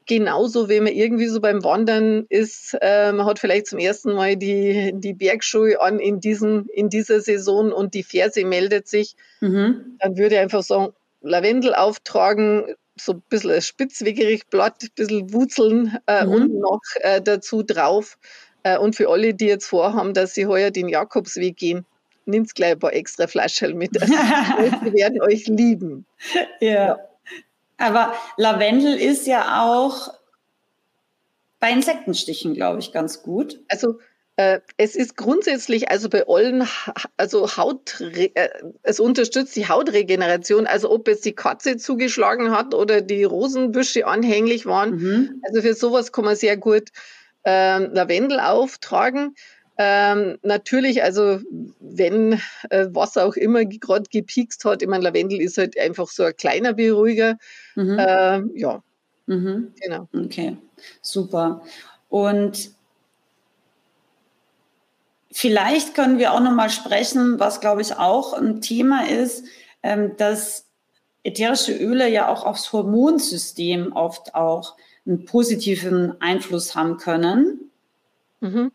Genauso, wenn man irgendwie so beim Wandern ist, äh, man hat vielleicht zum ersten Mal die, die Bergschuhe an in, diesen, in dieser Saison und die Ferse meldet sich, mhm. dann würde ich einfach sagen, Lavendel auftragen, so ein bisschen spitzwegerig Blatt, ein bisschen Wurzeln äh, mhm. und noch äh, dazu drauf. Äh, und für alle, die jetzt vorhaben, dass sie heuer den Jakobsweg gehen, nimmt gleich ein paar extra Flaschen mit. Also, wir werden euch lieben. Ja. ja. Aber Lavendel ist ja auch bei Insektenstichen, glaube ich, ganz gut. Also es ist grundsätzlich, also bei allen, also Haut, äh, es unterstützt die Hautregeneration, also ob jetzt die Katze zugeschlagen hat oder die Rosenbüsche anhänglich waren. Mhm. Also für sowas kann man sehr gut ähm, Lavendel auftragen. Ähm, natürlich, also wenn äh, was auch immer gerade gepiekst hat, ich meine, Lavendel ist halt einfach so ein kleiner Beruhiger. Mhm. Ähm, ja, mhm. genau. Okay, super. Und Vielleicht können wir auch noch mal sprechen, was glaube ich auch ein Thema ist, ähm, dass ätherische Öle ja auch aufs Hormonsystem oft auch einen positiven Einfluss haben können. Mhm.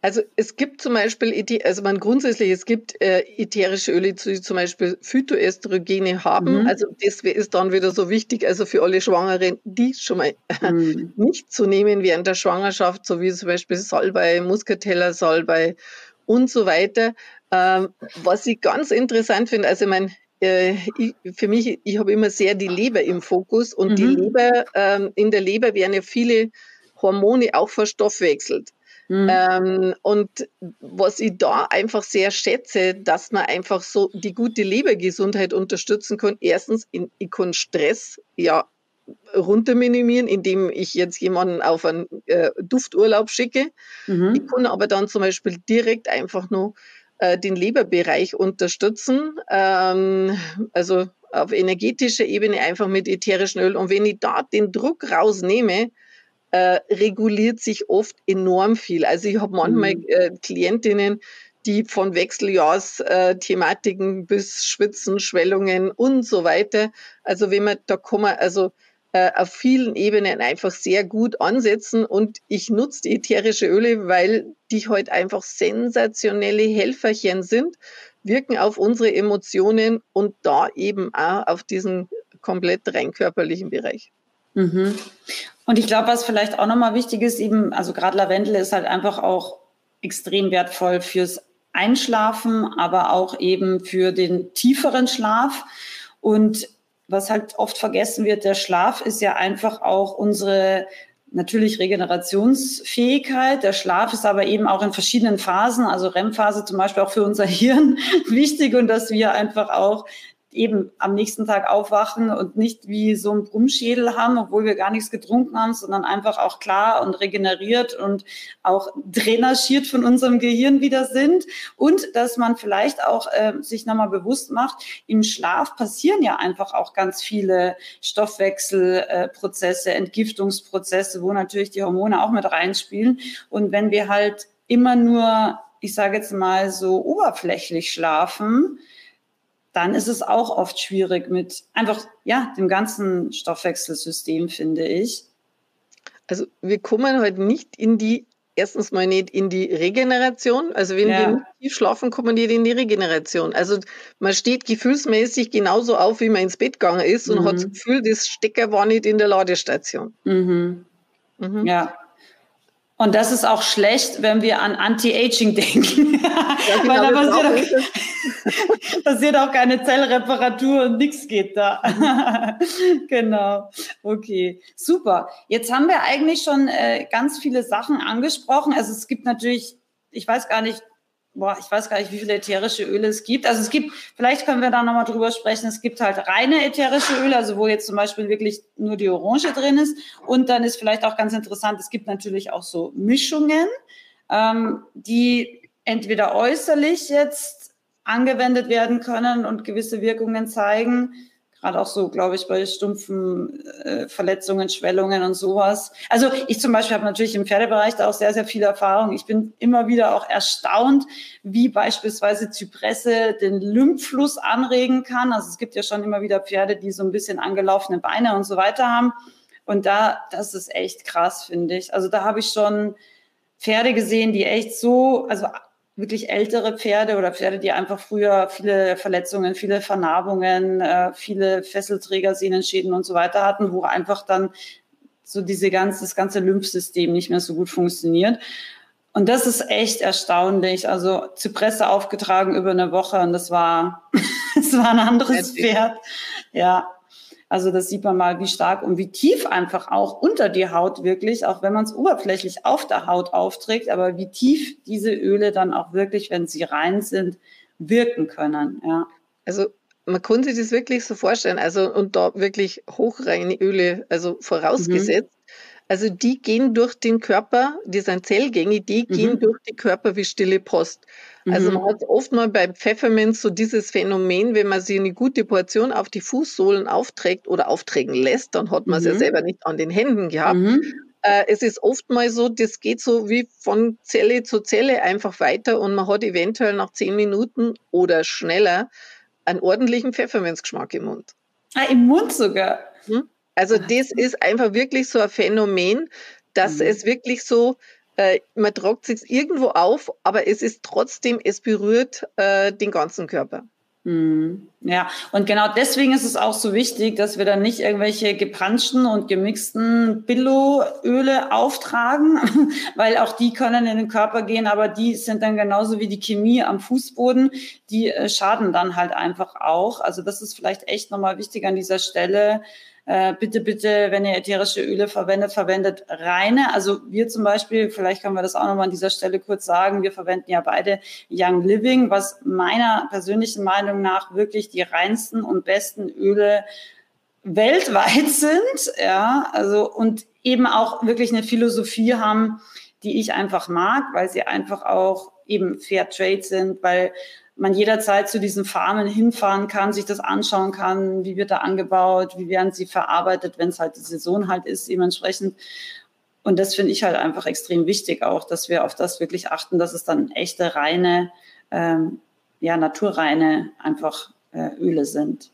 Also es gibt zum Beispiel, also man grundsätzlich, es gibt äh, ätherische Öle, die zum Beispiel Phytoestrogene haben. Mhm. Also das ist dann wieder so wichtig, also für alle Schwangeren, die schon mal mhm. nicht zu nehmen während der Schwangerschaft, so wie zum Beispiel Salbei, Muscatella, Salbei und so weiter. Ähm, was ich ganz interessant finde, also ich meine, äh, ich, für mich, ich habe immer sehr die Leber im Fokus und mhm. die Leber, ähm, in der Leber werden ja viele Hormone auch verstoffwechselt. Mhm. Ähm, und was ich da einfach sehr schätze, dass man einfach so die gute Lebergesundheit unterstützen kann. Erstens, in, ich kann Stress ja runter minimieren, indem ich jetzt jemanden auf einen äh, Dufturlaub schicke. Mhm. Ich kann aber dann zum Beispiel direkt einfach nur äh, den Leberbereich unterstützen. Ähm, also auf energetischer Ebene einfach mit ätherischen Öl. Und wenn ich da den Druck rausnehme, äh, reguliert sich oft enorm viel. Also ich habe manchmal mhm. äh, Klientinnen, die von Wechseljahrsthematiken bis Schwitzen, Schwellungen und so weiter. Also wenn man, da kann man also äh, auf vielen Ebenen einfach sehr gut ansetzen und ich nutze die ätherische Öle, weil die heute halt einfach sensationelle Helferchen sind, wirken auf unsere Emotionen und da eben auch auf diesen komplett rein körperlichen Bereich. Mhm. Und ich glaube, was vielleicht auch nochmal wichtig ist, eben, also gerade Lavendel ist halt einfach auch extrem wertvoll fürs Einschlafen, aber auch eben für den tieferen Schlaf. Und was halt oft vergessen wird, der Schlaf ist ja einfach auch unsere natürlich Regenerationsfähigkeit. Der Schlaf ist aber eben auch in verschiedenen Phasen, also REM-Phase zum Beispiel auch für unser Hirn wichtig und dass wir einfach auch eben am nächsten Tag aufwachen und nicht wie so ein Brummschädel haben, obwohl wir gar nichts getrunken haben, sondern einfach auch klar und regeneriert und auch drainagiert von unserem Gehirn wieder sind. Und dass man vielleicht auch äh, sich nochmal bewusst macht, im Schlaf passieren ja einfach auch ganz viele Stoffwechselprozesse, Entgiftungsprozesse, wo natürlich die Hormone auch mit reinspielen. Und wenn wir halt immer nur, ich sage jetzt mal so oberflächlich schlafen, dann ist es auch oft schwierig mit einfach, ja, dem ganzen Stoffwechselsystem, finde ich. Also wir kommen halt nicht in die, erstens mal nicht in die Regeneration. Also wenn ja. wir nicht tief schlafen, kommen wir nicht in die Regeneration. Also man steht gefühlsmäßig genauso auf, wie man ins Bett gegangen ist und mhm. hat das Gefühl, das Stecker war nicht in der Ladestation. Mhm. Mhm. Ja, und das ist auch schlecht, wenn wir an Anti-Aging denken. Ja, genau, Weil da passiert auch, passiert auch, keine Zellreparatur und nichts geht da. genau. Okay, super. Jetzt haben wir eigentlich schon äh, ganz viele Sachen angesprochen. Also es gibt natürlich, ich weiß gar nicht, boah, ich weiß gar nicht, wie viele ätherische Öle es gibt. Also es gibt, vielleicht können wir da nochmal drüber sprechen, es gibt halt reine ätherische Öle, also wo jetzt zum Beispiel wirklich nur die Orange drin ist. Und dann ist vielleicht auch ganz interessant, es gibt natürlich auch so Mischungen, ähm, die entweder äußerlich jetzt angewendet werden können und gewisse Wirkungen zeigen Gerade auch so, glaube ich, bei stumpfen äh, Verletzungen, Schwellungen und sowas. Also ich zum Beispiel habe natürlich im Pferdebereich da auch sehr, sehr viel Erfahrung. Ich bin immer wieder auch erstaunt, wie beispielsweise Zypresse den Lymphfluss anregen kann. Also es gibt ja schon immer wieder Pferde, die so ein bisschen angelaufene Beine und so weiter haben. Und da, das ist echt krass, finde ich. Also da habe ich schon Pferde gesehen, die echt so, also wirklich ältere Pferde oder Pferde, die einfach früher viele Verletzungen, viele Vernarbungen, äh, viele Fesselträger, Sehnenschäden und so weiter hatten, wo einfach dann so diese ganze, das ganze Lymphsystem nicht mehr so gut funktioniert. Und das ist echt erstaunlich. Also Zypresse aufgetragen über eine Woche und das war, das war ein anderes Pferd. Ja. Also das sieht man mal, wie stark und wie tief einfach auch unter die Haut wirklich, auch wenn man es oberflächlich auf der Haut aufträgt, aber wie tief diese Öle dann auch wirklich, wenn sie rein sind, wirken können. Ja. Also man kann sich das wirklich so vorstellen, also und da wirklich hochreine Öle, also vorausgesetzt, mhm. Also die gehen durch den Körper, die sind Zellgänge, die mhm. gehen durch den Körper wie stille Post. Also man mhm. hat oft mal bei Pfefferminz so dieses Phänomen, wenn man sich eine gute Portion auf die Fußsohlen aufträgt oder aufträgen lässt, dann hat man es ja mhm. selber nicht an den Händen gehabt. Mhm. Äh, es ist oft mal so, das geht so wie von Zelle zu Zelle einfach weiter und man hat eventuell nach zehn Minuten oder schneller einen ordentlichen Pfefferminzgeschmack im Mund. Ah, im Mund sogar? Hm? Also das ist einfach wirklich so ein Phänomen, dass mhm. es wirklich so, äh, man tragt sich irgendwo auf, aber es ist trotzdem, es berührt äh, den ganzen Körper. Mhm. Ja, und genau deswegen ist es auch so wichtig, dass wir dann nicht irgendwelche gepanschten und gemixten Billo-Öle auftragen, weil auch die können in den Körper gehen, aber die sind dann genauso wie die Chemie am Fußboden, die äh, schaden dann halt einfach auch. Also das ist vielleicht echt nochmal wichtig an dieser Stelle, äh, bitte, bitte, wenn ihr ätherische Öle verwendet, verwendet reine. Also wir zum Beispiel, vielleicht können wir das auch nochmal an dieser Stelle kurz sagen, wir verwenden ja beide Young Living, was meiner persönlichen Meinung nach wirklich die reinsten und besten Öle weltweit sind, ja, also und eben auch wirklich eine Philosophie haben, die ich einfach mag, weil sie einfach auch eben Fair Trade sind, weil man jederzeit zu diesen Farmen hinfahren kann, sich das anschauen kann, wie wird da angebaut, wie werden sie verarbeitet, wenn es halt die Saison halt ist, dementsprechend. Und das finde ich halt einfach extrem wichtig auch, dass wir auf das wirklich achten, dass es dann echte, reine, ähm, ja, naturreine einfach äh, Öle sind.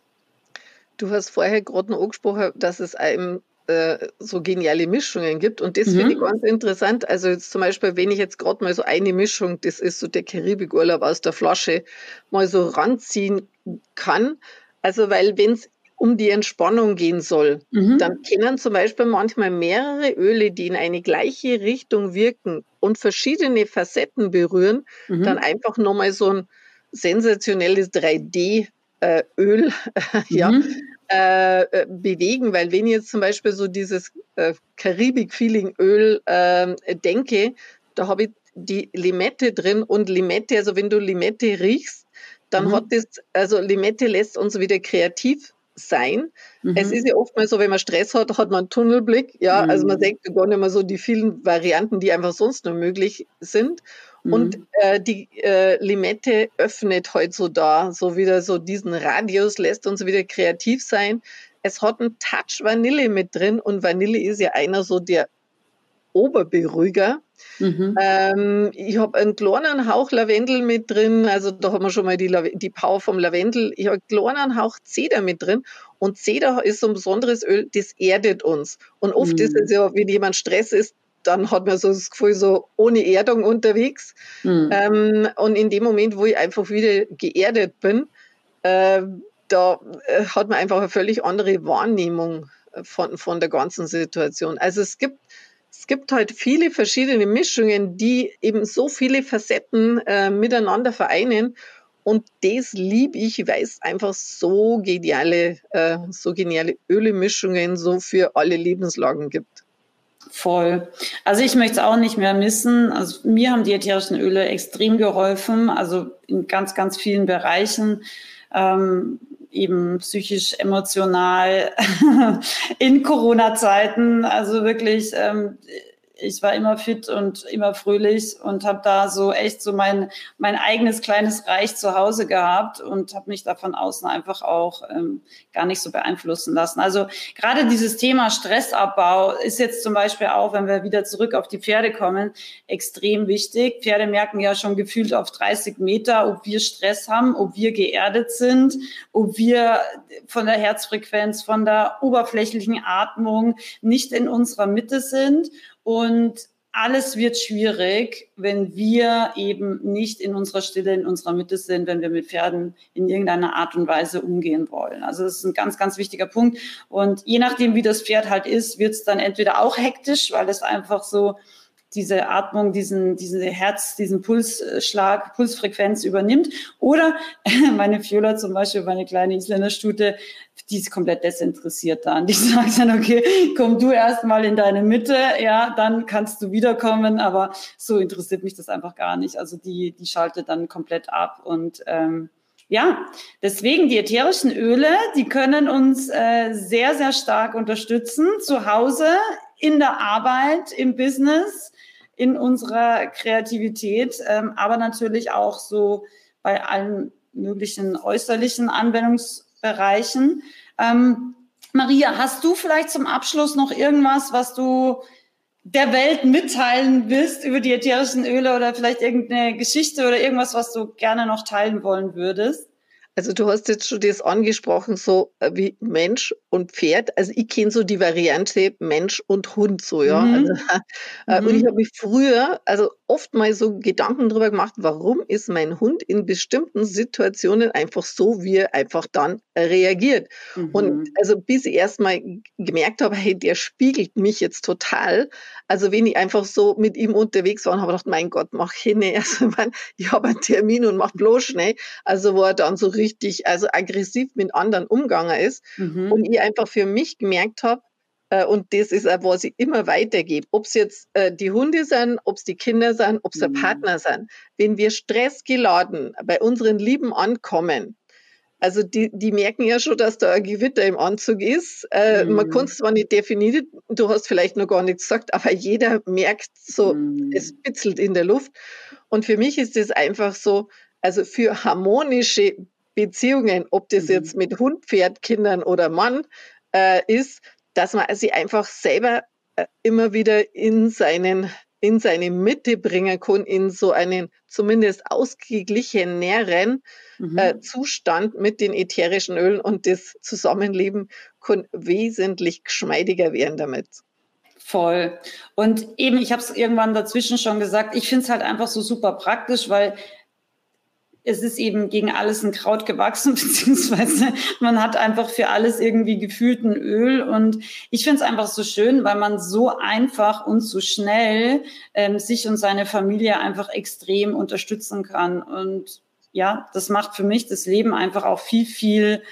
Du hast vorher gerade noch angesprochen, dass es einem äh, so geniale Mischungen gibt. Und das mhm. finde ich ganz interessant. Also jetzt zum Beispiel, wenn ich jetzt gerade mal so eine Mischung, das ist so der Karibikurlaub aus der Flasche, mal so ranziehen kann. Also weil wenn es um die Entspannung gehen soll, mhm. dann können zum Beispiel manchmal mehrere Öle, die in eine gleiche Richtung wirken und verschiedene Facetten berühren, mhm. dann einfach nochmal so ein sensationelles 3D äh, Öl ja, mhm. Äh, äh, bewegen, weil wenn ich jetzt zum Beispiel so dieses äh, Karibik-Feeling-Öl äh, denke, da habe ich die Limette drin und Limette, also wenn du Limette riechst, dann mhm. hat das, also Limette lässt uns wieder kreativ sein. Mhm. Es ist ja oft mal so, wenn man Stress hat, hat man einen Tunnelblick. Ja, mhm. also man denkt gar nicht mehr so die vielen Varianten, die einfach sonst nur möglich sind. Und mhm. äh, die äh, Limette öffnet heute so da, so wieder so diesen Radius, lässt uns wieder kreativ sein. Es hat einen Touch Vanille mit drin und Vanille ist ja einer so der Oberberuhiger. Mhm. Ähm, ich habe einen kleinen Hauch Lavendel mit drin, also da haben wir schon mal die, die Power vom Lavendel. Ich habe einen kleinen Hauch Zeder mit drin und Zeder ist so ein besonderes Öl, das erdet uns. Und oft mhm. ist es ja, wenn jemand Stress ist, dann hat man so das Gefühl, so ohne Erdung unterwegs. Mhm. Ähm, und in dem Moment, wo ich einfach wieder geerdet bin, äh, da äh, hat man einfach eine völlig andere Wahrnehmung von, von der ganzen Situation. Also es gibt, es gibt halt viele verschiedene Mischungen, die eben so viele Facetten äh, miteinander vereinen. Und das liebe ich, weil es einfach so geniale, äh, so geniale Ölemischungen so für alle Lebenslagen gibt. Voll. Also ich möchte es auch nicht mehr missen. Also mir haben die ätherischen Öle extrem geholfen, also in ganz, ganz vielen Bereichen. Ähm, eben psychisch, emotional in Corona-Zeiten. Also wirklich, ähm, ich war immer fit und immer fröhlich und habe da so echt so mein, mein eigenes kleines Reich zu Hause gehabt und habe mich da von außen einfach auch ähm, gar nicht so beeinflussen lassen. Also gerade dieses Thema Stressabbau ist jetzt zum Beispiel auch, wenn wir wieder zurück auf die Pferde kommen, extrem wichtig. Pferde merken ja schon gefühlt auf 30 Meter, ob wir Stress haben, ob wir geerdet sind, ob wir von der Herzfrequenz, von der oberflächlichen Atmung nicht in unserer Mitte sind. Und alles wird schwierig, wenn wir eben nicht in unserer Stille, in unserer Mitte sind, wenn wir mit Pferden in irgendeiner Art und Weise umgehen wollen. Also das ist ein ganz, ganz wichtiger Punkt. Und je nachdem, wie das Pferd halt ist, wird es dann entweder auch hektisch, weil es einfach so diese Atmung, diesen, diese Herz, diesen Pulsschlag, Pulsfrequenz übernimmt. Oder meine Fiola zum Beispiel, meine kleine Isländerstute, die ist komplett desinteressiert dann. Die sagt dann, okay, komm du erst mal in deine Mitte, ja, dann kannst du wiederkommen, aber so interessiert mich das einfach gar nicht. Also die, die schaltet dann komplett ab und ähm, ja, deswegen die ätherischen Öle, die können uns äh, sehr, sehr stark unterstützen, zu Hause, in der Arbeit, im Business in unserer Kreativität, ähm, aber natürlich auch so bei allen möglichen äußerlichen Anwendungsbereichen. Ähm, Maria, hast du vielleicht zum Abschluss noch irgendwas, was du der Welt mitteilen willst über die ätherischen Öle oder vielleicht irgendeine Geschichte oder irgendwas, was du gerne noch teilen wollen würdest? Also du hast jetzt schon das angesprochen, so äh, wie Mensch und Pferd. Also ich kenne so die Variante Mensch und Hund so, ja. Mhm. Also, äh, mhm. Und ich habe mich früher, also oft mal so Gedanken darüber gemacht, warum ist mein Hund in bestimmten Situationen einfach so, wie er einfach dann reagiert. Mhm. Und also bis ich erst mal gemerkt habe, hey, der spiegelt mich jetzt total. Also wenn ich einfach so mit ihm unterwegs war und habe gedacht, mein Gott, mach hin. Also ich, mein, ich habe einen Termin und mach bloß schnell. Also wo er dann so richtig, also aggressiv mit anderen umgegangen ist. Mhm. Und ich einfach für mich gemerkt habe, äh, und das ist auch, was ich immer weitergebe. Ob es jetzt äh, die Hunde sind, ob es die Kinder sind, ob es mhm. der Partner sind. Wenn wir stressgeladen bei unseren Lieben ankommen, also die, die merken ja schon, dass da ein Gewitter im Anzug ist. Äh, mhm. Man kann es zwar nicht definieren, du hast vielleicht noch gar nichts gesagt, aber jeder merkt so, mhm. es bitzelt in der Luft. Und für mich ist es einfach so, also für harmonische Beziehungen, ob das mhm. jetzt mit Hund, Pferd, Kindern oder Mann äh, ist, dass man sie einfach selber äh, immer wieder in seinen in seine Mitte bringen kann, in so einen zumindest ausgeglicheneren mhm. äh, Zustand mit den ätherischen Ölen und das Zusammenleben kann wesentlich geschmeidiger werden damit. Voll. Und eben, ich habe es irgendwann dazwischen schon gesagt, ich finde es halt einfach so super praktisch, weil es ist eben gegen alles ein Kraut gewachsen, beziehungsweise man hat einfach für alles irgendwie gefühlt ein Öl. Und ich finde es einfach so schön, weil man so einfach und so schnell ähm, sich und seine Familie einfach extrem unterstützen kann. Und ja, das macht für mich das Leben einfach auch viel, viel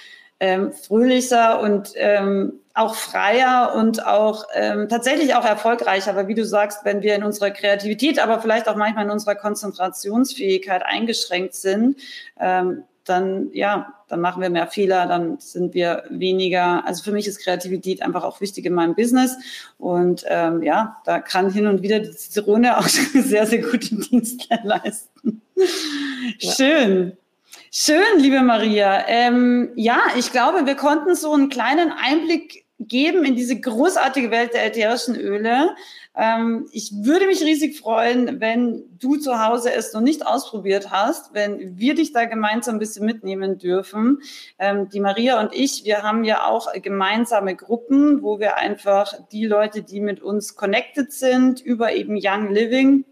ähm, fröhlicher und ähm, auch freier und auch ähm, tatsächlich auch erfolgreicher. Aber wie du sagst, wenn wir in unserer Kreativität, aber vielleicht auch manchmal in unserer Konzentrationsfähigkeit eingeschränkt sind, ähm, dann ja, dann machen wir mehr Fehler, dann sind wir weniger. Also für mich ist Kreativität einfach auch wichtig in meinem Business und ähm, ja, da kann hin und wieder die Zitrone auch sehr sehr guten Dienst leisten. Ja. Schön. Schön, liebe Maria. Ähm, ja, ich glaube, wir konnten so einen kleinen Einblick geben in diese großartige Welt der ätherischen Öle. Ähm, ich würde mich riesig freuen, wenn du zu Hause es noch nicht ausprobiert hast, wenn wir dich da gemeinsam ein bisschen mitnehmen dürfen. Ähm, die Maria und ich, wir haben ja auch gemeinsame Gruppen, wo wir einfach die Leute, die mit uns connected sind, über eben Young Living,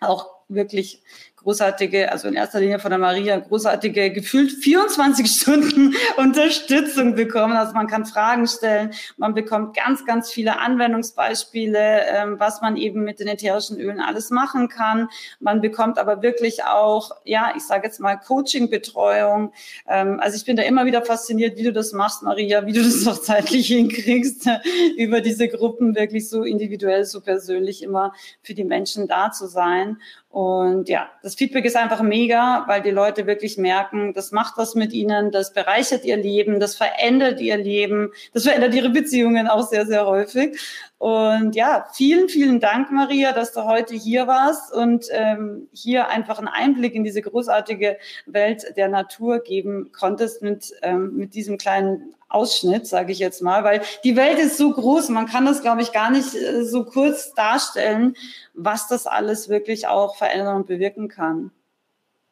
auch wirklich großartige, also in erster Linie von der Maria, großartige, gefühlt 24 Stunden Unterstützung bekommen. Also man kann Fragen stellen, man bekommt ganz, ganz viele Anwendungsbeispiele, ähm, was man eben mit den ätherischen Ölen alles machen kann. Man bekommt aber wirklich auch, ja, ich sage jetzt mal Coaching-Betreuung. Ähm, also ich bin da immer wieder fasziniert, wie du das machst, Maria, wie du das auch zeitlich hinkriegst, über diese Gruppen wirklich so individuell, so persönlich immer für die Menschen da zu sein. Und ja, das Feedback ist einfach mega, weil die Leute wirklich merken, das macht was mit ihnen, das bereichert ihr Leben, das verändert ihr Leben, das verändert ihre Beziehungen auch sehr, sehr häufig. Und ja, vielen, vielen Dank, Maria, dass du heute hier warst und ähm, hier einfach einen Einblick in diese großartige Welt der Natur geben konntest mit, ähm, mit diesem kleinen Ausschnitt, sage ich jetzt mal, weil die Welt ist so groß, man kann das, glaube ich, gar nicht äh, so kurz darstellen, was das alles wirklich auch verändern und bewirken kann.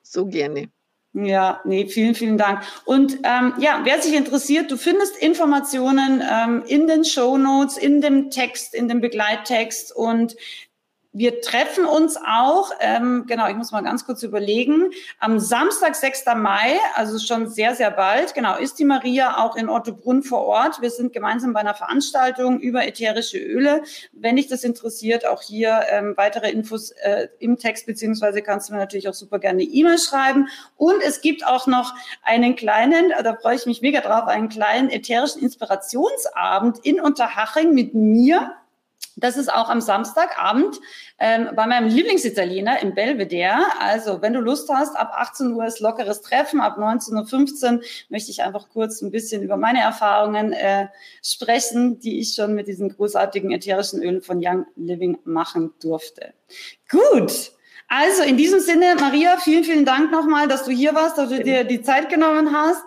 So gerne. Ja, nee, vielen, vielen Dank. Und ähm, ja, wer sich interessiert, du findest Informationen ähm, in den Show Notes, in dem Text, in dem Begleittext und wir treffen uns auch, ähm, genau, ich muss mal ganz kurz überlegen, am Samstag, 6. Mai, also schon sehr, sehr bald, genau, ist die Maria auch in Ottobrunn vor Ort. Wir sind gemeinsam bei einer Veranstaltung über ätherische Öle. Wenn dich das interessiert, auch hier ähm, weitere Infos äh, im Text, beziehungsweise kannst du mir natürlich auch super gerne E-Mail schreiben. Und es gibt auch noch einen kleinen, da freue ich mich mega drauf, einen kleinen ätherischen Inspirationsabend in Unterhaching mit mir das ist auch am Samstagabend ähm, bei meinem Lieblingsitaliener im Belvedere. Also, wenn du Lust hast, ab 18 Uhr ist lockeres Treffen, ab 19.15 Uhr möchte ich einfach kurz ein bisschen über meine Erfahrungen äh, sprechen, die ich schon mit diesen großartigen ätherischen Ölen von Young Living machen durfte. Gut. Also in diesem Sinne, Maria, vielen, vielen Dank nochmal, dass du hier warst, dass du dir die Zeit genommen hast.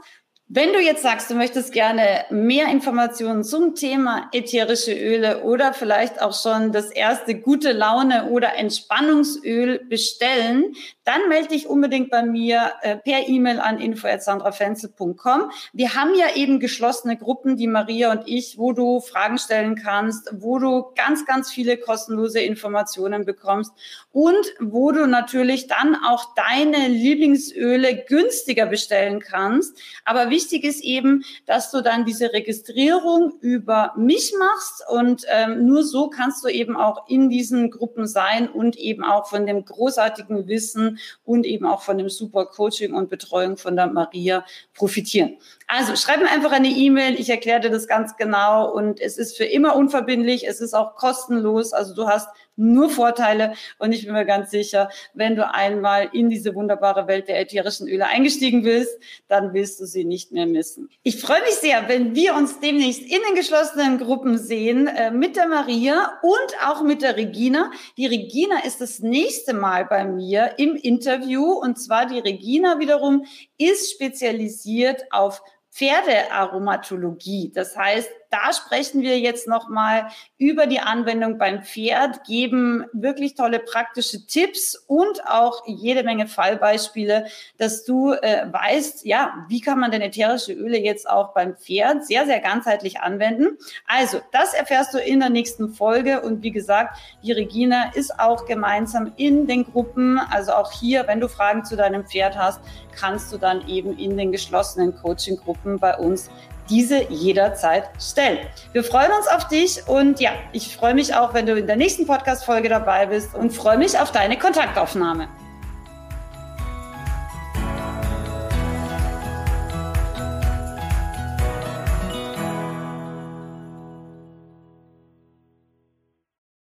Wenn du jetzt sagst, du möchtest gerne mehr Informationen zum Thema ätherische Öle oder vielleicht auch schon das erste gute Laune oder Entspannungsöl bestellen, dann melde dich unbedingt bei mir äh, per E-Mail an info@sandrafenzel.com. Wir haben ja eben geschlossene Gruppen, die Maria und ich, wo du Fragen stellen kannst, wo du ganz, ganz viele kostenlose Informationen bekommst und wo du natürlich dann auch deine Lieblingsöle günstiger bestellen kannst. Aber wichtig ist eben, dass du dann diese Registrierung über mich machst und ähm, nur so kannst du eben auch in diesen Gruppen sein und eben auch von dem großartigen Wissen und eben auch von dem super Coaching und Betreuung von der Maria profitieren. Also schreib mir einfach eine E-Mail, ich erkläre dir das ganz genau und es ist für immer unverbindlich, es ist auch kostenlos, also du hast nur Vorteile und ich bin mir ganz sicher, wenn du einmal in diese wunderbare Welt der ätherischen Öle eingestiegen bist, dann willst du sie nicht mehr missen. Ich freue mich sehr, wenn wir uns demnächst in den geschlossenen Gruppen sehen äh, mit der Maria und auch mit der Regina. Die Regina ist das nächste Mal bei mir im Interview und zwar die Regina wiederum ist spezialisiert auf Pferdearomatologie. Das heißt, da sprechen wir jetzt nochmal über die Anwendung beim Pferd, geben wirklich tolle praktische Tipps und auch jede Menge Fallbeispiele, dass du äh, weißt, ja, wie kann man denn ätherische Öle jetzt auch beim Pferd sehr, sehr ganzheitlich anwenden. Also, das erfährst du in der nächsten Folge und wie gesagt, die Regina ist auch gemeinsam in den Gruppen. Also auch hier, wenn du Fragen zu deinem Pferd hast, kannst du dann eben in den geschlossenen Coaching-Gruppen bei uns diese jederzeit stellen. Wir freuen uns auf dich und ja, ich freue mich auch, wenn du in der nächsten Podcast-Folge dabei bist und freue mich auf deine Kontaktaufnahme.